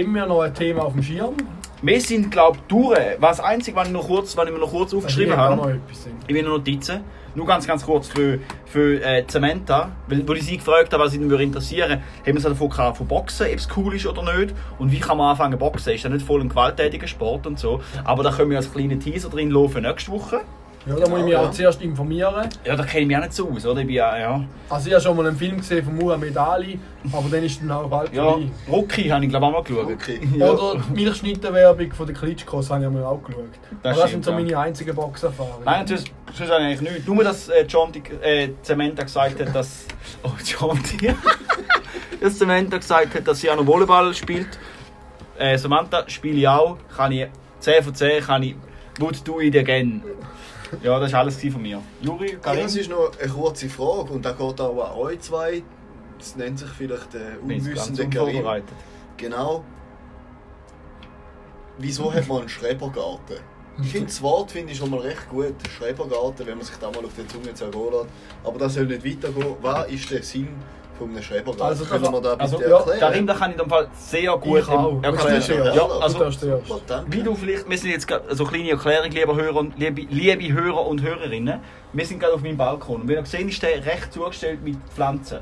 C: Haben wir noch ein Thema auf dem Schirm?
A: Wir sind, glaube ich, durch. Was einzig, was ich, noch kurz, was ich mir noch kurz aufgeschrieben
C: Ich habe noch sehen.
A: in meinen Notizen, nur ganz, ganz kurz für, für äh, Zementa, weil, wo ich sie gefragt habe, was sie würde interessieren, haben wir sie davon gehabt, von Boxen, ob es cool ist oder nicht und wie kann man anfangen Boxen. Ist ja nicht voll ein gewalttätiger Sport und so, aber da können wir als kleinen Teaser drin laufen nächste Woche.
C: Ja, da muss ich mich
B: Ja,
C: auch zuerst informieren.
A: Ja, da kenne ich mich auch nicht so aus, oder? Ich bin ja, ja.
C: Also ich habe schon mal einen Film gesehen von Muhammad Ali, aber dann ist dann auch bald
A: ja
C: vorbei.
A: Rocky habe ich glaube auch mal geschaut.
B: Okay.
A: Ja.
C: Oder die Milchschnittenwerbung von der Klitschkos habe ich einmal auch geschaut.
A: Das
C: aber das sind so
A: ja.
C: meine einzigen Boxerfahrungen.
A: Nein, sonst, sonst habe ich eigentlich nichts. Nur, dass äh, John die, äh, Zementa gesagt hat, dass. Oh, John die. dass Zementa gesagt hat, dass sie auch noch Volleyball spielt. Äh, Samantha spiele ich auch. Kann ich 10 von 10 kann ich. Would do it again. Ja, das war alles von mir. Juri,
B: Ja,
A: Karin?
B: das ist noch eine kurze Frage und da geht auch an euch zwei. Das nennt sich vielleicht der unwissende Karim. Genau. Wieso hat man einen Schrebergarten? Ich finde das Wort finde ich schon mal recht gut, Schrebergarten, wenn man sich da mal auf der Zunge zergehen lässt. Aber das soll nicht weitergehen. Was ist der Sinn von einem Schrebergarten?
C: Also,
B: Können wir da
A: Also,
B: bitte
C: ja,
B: erklären?
A: Karin, da kann ich in dem Fall sehr gut
C: Ich auch.
A: erklären.
C: Ja-
A: Ja, also.
B: Super.
A: Wie du vielleicht, wir sind jetzt gerade so eine kleine Erklärung, liebe Hörer, und, liebe, liebe Hörer und Hörerinnen. Wir sind gerade auf meinem Balkon und wie ihr seht, ist der recht zugestellt mit Pflanzen.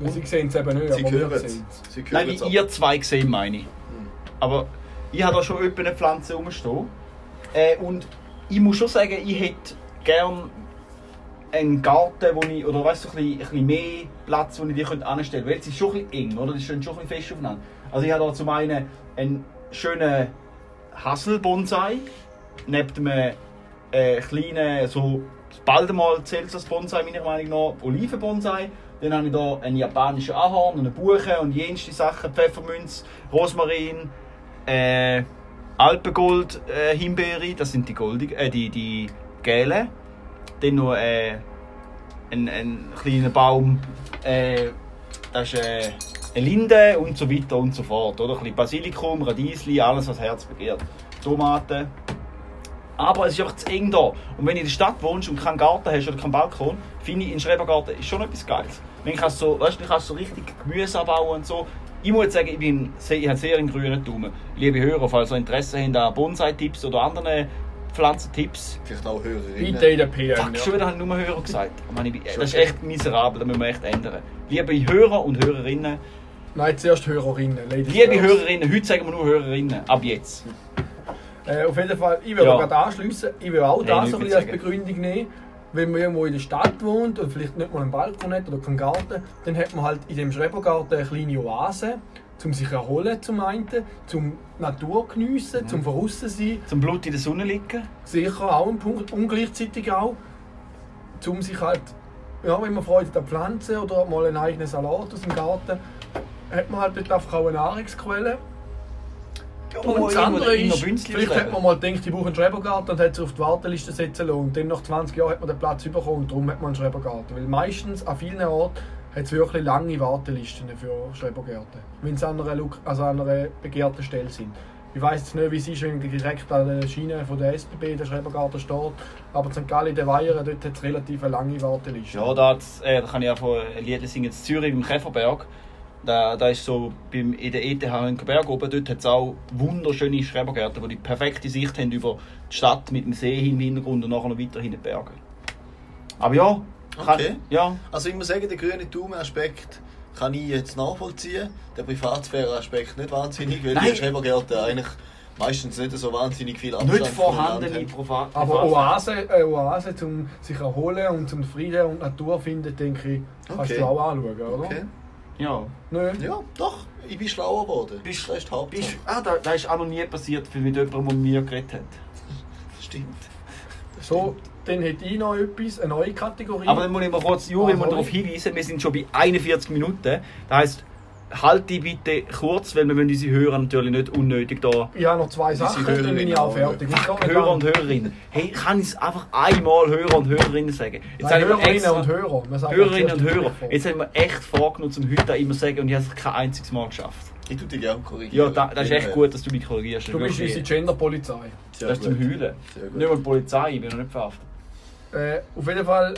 C: Ja, Sie sehen es eben nicht,
B: Sie
C: aber
B: hören
C: sehen
B: es. Sie
A: Nein,
B: hören es
A: wie ihr zwei gesehen, meine ich. Aber ich habe da schon eine Pflanze rumstehen. Äh, und ich muss schon sagen, ich hätte gern einen Garten, wo ich, oder weißt du, ein, bisschen, mehr Platz, wo ich die könnte anstellen könnte. Weil es ist schon ein bisschen eng, oder? Die stehen schon ein bisschen fest aufeinander. Also ich habe da zum einen einen schönen Hassel-Bonsai, neben einem äh, kleinen, so bald einmal zählt das Bonsai meiner Meinung nach, Oliven-Bonsai. Dann habe ich hier einen japanischen Ahorn, eine Buche und jenste Sachen, Pfefferminz, Rosmarin, äh, Alpengold, äh, Himbeere, das sind die goldigen, äh, die, die gelben. Dann noch äh, ein, ein kleiner Baum, äh, das ist äh, eine Linde und so weiter und so fort. Oder? Ein bisschen Basilikum, Radiesli, alles was Herz begehrt. Tomaten. Aber es ist einfach zu eng da. Und wenn du in der Stadt wohnst und keinen Garten hast oder keinen Balkon, finde ich, ein Schrebergarten ist schon etwas Geiles. Du kannst so, weißt, du kannst so richtig Gemüse anbauen und so. Ich muss sagen, ich, bin ich habe sehr einen grünen Daumen. Liebe Hörer, falls ihr Interesse habt an Bonsai-Tipps oder anderen Pflanzentipps,
B: Vielleicht auch Hörerinnen.
C: Bitte in der PM.
A: Fuck, schon wieder habe ich nur Hörer gesagt. Meine, das ist echt miserabel, das müssen wir echt ändern. Liebe Hörer und Hörerinnen,
C: Nein, zuerst Hörerinnen. Ladies
A: liebe. Hörerinnen, heute sagen wir nur Hörerinnen, ab jetzt.
C: Äh, auf jeden Fall, ich will
A: Ja.
C: gerade anschliessen. Ich will auch
A: Hey,
C: das so ein
A: mehr
C: bisschen als. Begründung nehmen. Wenn man irgendwo in der Stadt wohnt und vielleicht nicht mal einen Balkon hat oder keinen Garten, dann hat man halt in dem Schrebergarten eine kleine Oase, um sich erholen zum einen, zum Natur geniessen,
A: Mhm.
C: zum Verrussen sein.
A: Zum Blut in der Sonne liegen.
C: Sicher auch ein Punkt, und gleichzeitig auch, um sich halt, ja, wenn man Freude an Pflanzen oder mal einen eigenen Salat aus dem Garten, hat man halt dort einfach auch eine Nahrungsquelle. Und das andere ist, vielleicht hat man mal gedacht, ich brauche einen Schrebergarten und hat sich auf die Warteliste setzen lassen. Und dann nach 20 Jahren hat man den Platz bekommen und darum hat man einen Schrebergarten. Weil meistens, an vielen Orten, hat es wirklich lange Wartelisten für Schrebergärten. Wenn sie an einer, Luk- also an einer begehrten Stelle sind. Ich weiss jetzt nicht, wie es ist, wenn direkt an der Schiene von der SBB der Schrebergarten steht. Aber in St. Gallen, der Weiher, dort hat es relativ eine lange Warteliste.
A: Ja, da, äh, da kann ich ja von Lieder singen. In Zürich im Käferberg. Da, da ist so beim, in der ETH in Berg oben, dort hat es auch wunderschöne Schrebergärten, die die perfekte Sicht haben über die Stadt mit dem See im Hintergrund und nachher noch weiter in den Bergen. Aber ja,
B: Okay.
A: ja,
B: Also ich muss sagen, den grünen Daumen-Aspekt kann ich jetzt nachvollziehen. Der Privatsphäre-Aspekt nicht wahnsinnig, weil
A: Nein.
B: die Schrebergärten eigentlich meistens nicht so wahnsinnig viel Abstand
A: nicht vorhandene Privat.
C: Aber Oase, äh, Oase um sich erholen und zum Frieden und Natur finden, denke ich, kannst
B: Okay.
C: du auch anschauen, oder?
B: Okay.
A: Ja.
C: Nö.
B: Ja, doch. Ich bin schlauer geworden.
A: Bist-
B: das ist die.
A: Bist, ah, da, das ist auch noch nie passiert, weil mit jemandem, der mit mir geredet hat.
B: Stimmt. Das
C: So,
B: stimmt.
C: Dann hätte ich noch etwas, eine neue Kategorie.
A: Aber dann muss ich mal kurz, Juri,
C: Ah,
A: mal darauf hinweisen, wir sind schon bei 41 Minuten. Das heisst, halt die bitte kurz, weil wir wollen unsere Hörer natürlich nicht unnötig da.
C: ich habe noch zwei Sachen, dann bin ich auch fertig.
A: Fuck, Hörer und. Hörerinnen. Hey, kann ich es einfach einmal Hörer und Hörerinnen sagen? Jetzt
C: Nein, Hörerinnen
A: extra-
C: und Hörer.
A: Hörerinnen und Hörer. Jetzt haben wir echt vorgenommen, zum heute auch immer sagen und ich habe es kein einziges Mal geschafft.
B: Ich tue dich gerne korrigieren.
A: Ja, da, das ist echt gut, dass du mich korrigierst.
C: Du bist unsere Genderpolizei.
A: Das ist zum. Heulen. Nicht mal die Polizei, ich bin noch nicht verhaftet.
C: Äh, auf jeden Fall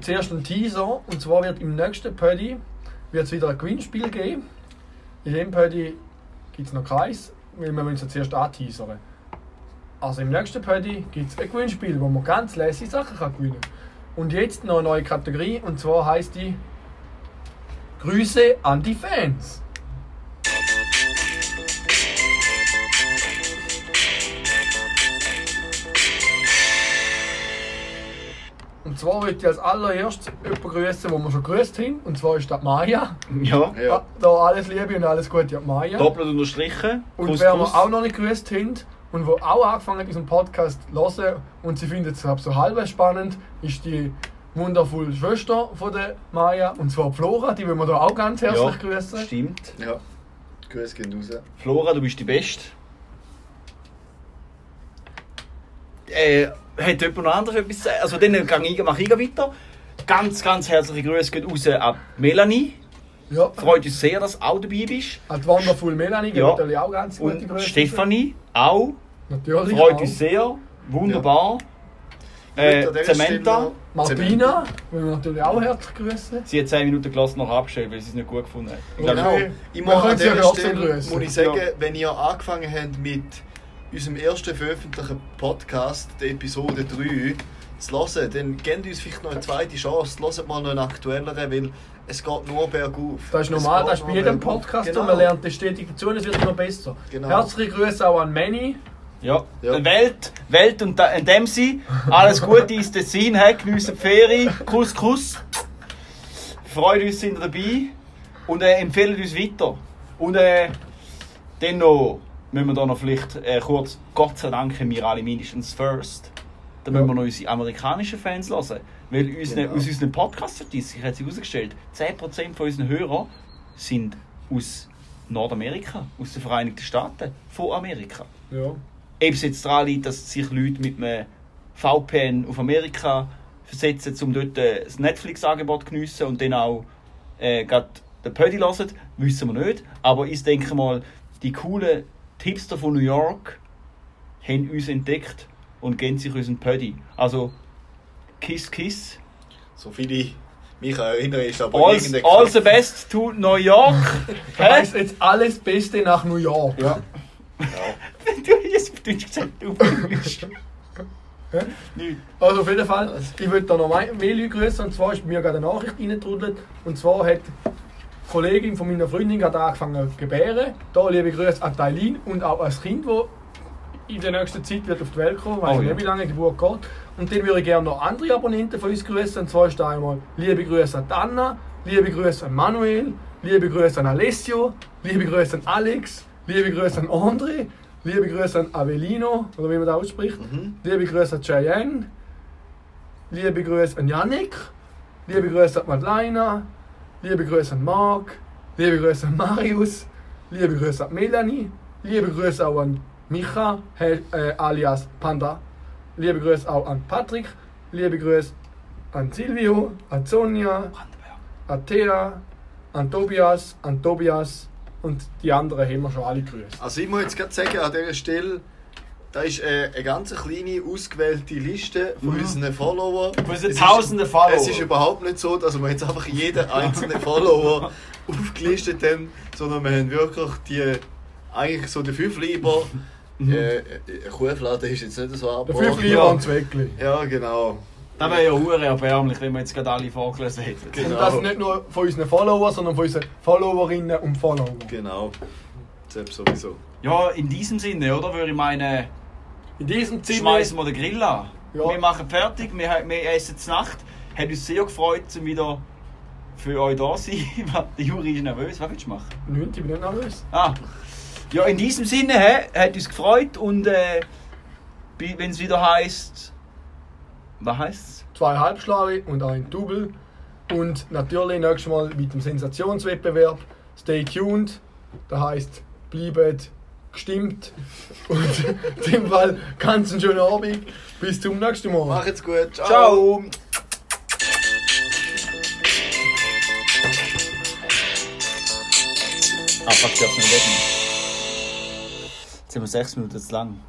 C: zuerst ein Teaser. Und zwar wird im nächsten Pödi wieder ein Gewinnspiel geben. In dem Pödi gibt es noch keins, weil wir müssen es zuerst anteasern. Also im nächsten Pödi gibt es ein Gewinnspiel, wo man ganz lässige Sachen kann gewinnen kann. Und jetzt noch eine neue Kategorie und zwar heißt die Grüße an die Fans. Und zwar möchte ich als allererstes jemanden grüßen, den wir schon grüßt haben. Und zwar ist das Maya.
A: Ja.
B: Ja.
C: Da alles Liebe und alles Gute an die Maya.
A: Doppelt unterstrichen.
C: Und
A: Kuss,
C: wer
A: Kuss.
C: wir auch noch nicht grüßt haben und wo auch angefangen hat, unseren Podcast zu hören und sie findet es so halb spannend, ist die wundervolle Schwester von der Maya, und zwar Flora, die wollen wir da auch ganz herzlich
A: Ja,
C: grüßen.
A: stimmt.
B: Ja. Grüß gehen raus.
A: Flora, du bist die Beste. Äh, hat jemand noch anderes etwas zu sagen? Also dann mache ich weiter. Ganz, ganz herzliche Grüße gehen raus an Melanie.
C: Ja,
A: Freut uns sehr, dass du auch dabei bist.
C: an die Wonderful Melanie, die
A: Ja.
C: natürlich auch ganz gute
A: Und
C: Grüße.
A: Stefanie auch.
C: Natürlich
A: Freut
C: auch.
A: uns sehr. Wunderbar.
B: Ich
A: Äh.
B: Stelle
C: Martina, wollen wir natürlich auch herzlich grüßen.
A: Sie hat 10 Minuten gelassen noch abgestellt, weil sie es nicht gut gefunden hat. Ich glaube,
B: Genau.
C: Okay.
B: Ich muss an
C: ja
B: dieser Stelle
C: grüßen.
B: muss ich sagen,
A: Ja.
B: wenn ihr angefangen habt mit unserem ersten veröffentlichten Podcast, der Episode 3, zu hören, dann gebt uns vielleicht noch eine zweite Chance. Hört mal noch einen aktuelleren, weil es geht nur bergauf.
C: Das ist normal, das ist bei jedem. Podcast so.
B: Genau.
C: Man lernt das stetig dazu und es wird immer besser.
B: Genau.
C: Herzliche Grüße auch an Manny.
A: Ja,
B: Ja.
A: Welt, Welt und dem sie alles Gute ins Tessin, hey, geniessen die Ferien, Kuss, Kuss. Freut uns, sind ihr dabei und äh, empfehlen uns weiter. Und äh, dann noch, müssen wir da noch vielleicht äh, kurz, Gott sei Dank haben wir alle mindestens First. Da müssen wir noch unsere amerikanischen Fans hören. Weil unsere,
B: Genau.
A: aus unseren Podcast-Statistiken hat sich herausgestellt, 10% von unseren Hörern sind aus Nordamerika, aus den Vereinigten Staaten, von Amerika.
C: Ja.
A: Ob es jetzt daran liegt, dass sich Leute mit einem VPN auf Amerika versetzen, um dort äh, das Netflix-Angebot zu geniessen und dann auch äh, den Pödi hören, wissen wir nicht. Aber ich denke mal, die coolen Tipster von New York haben uns entdeckt und geben sich unseren Pödi. Also, Kiss, Kiss.
B: So viele mich erinnere, ist aber
A: All,
B: irgendein
A: all the best to New York.
C: Das heisst jetzt alles Beste nach New York.
A: Ja. Du hast jetzt auf Deutsch gesagt, du bist.
C: Also auf jeden Fall, ich würde da noch mehr Leute grüßen. Und zwar ist mir gerade eine Nachricht reingetrudelt. Und zwar hat die Kollegin von meiner Freundin gerade angefangen zu gebären. Da liebe Grüße an Tailin und auch als Kind, das in der nächsten Zeit wird auf die Welt kommen. Weiß
A: Oh,
C: nicht,
A: ja.
C: wie lange die Geburt geht. Und dann würde ich gerne noch andere Abonnenten von uns grüßen. Und zwar ist einmal liebe Grüße an Anna, liebe Grüße an Manuel, liebe Grüße an Alessio, liebe Grüße an Alex, liebe Grüße an André, liebe Grüße an Avelino, oder wie man das ausspricht,
B: Mhm.
C: liebe Grüße an Cheyenne, liebe Grüße an Yannick, liebe Grüße an Madeleine, liebe Grüße an Marc, liebe Grüße an Marius, liebe Grüße an Melanie, liebe Grüße auch an Micha, he- äh, alias Panda, liebe Grüße auch an Patrick, liebe Grüße an Silvio, an Sonja, an Thea, an Tobias, an Tobias und die anderen haben wir schon alle grüßt.
B: Also ich muss jetzt gerade sagen, an dieser Stelle, da ist äh, eine ganz kleine, ausgewählte Liste von unseren Followern.
A: Von unseren tausenden Follower.
B: Es ist überhaupt nicht so, dass wir jetzt einfach jeden einzelnen Follower aufgelistet haben, sondern wir haben wirklich die, eigentlich so den fünf lieber. äh, äh, Kuhfladen ist jetzt nicht so
C: Der
B: aber
C: fünf Lieber und Zweckli.
B: Ja, genau.
A: Das wäre ja hure erbärmlich, wenn wir jetzt gerade alle vorgelesen hätten.
B: Genau.
C: Und das nicht nur von unseren Followern, sondern von unseren Followerinnen und Followern.
B: Genau. Selbst sowieso.
A: Ja, in diesem Sinne, oder? Würde ich meinen,
C: In diesem Zimmer
A: schmeißen wir den Grill an.
C: Ja.
A: Wir machen fertig, wir, wir essen zur Nacht. Hat uns sehr gefreut, um wieder für euch da zu sein. Der Juri ist nervös, was willst du machen?
C: Nichts, ich bin nicht nervös.
A: Ah. Ja, in diesem Sinne, hä, hat uns gefreut und äh, wenn es wieder heißt. Was heisst
C: Zwei Halbschlage und ein Double. Und natürlich nächstes Mal mit dem Sensationswettbewerb. Stay tuned. Das heisst, bleibt gestimmt. Und in dem Fall ganz einen schönen Abend. Bis zum nächsten Mal.
B: Macht's gut. Ciao.
A: Ciao! Ah, fuck, ich darf nicht reden. Jetzt sind wir sechs Minuten zu lang.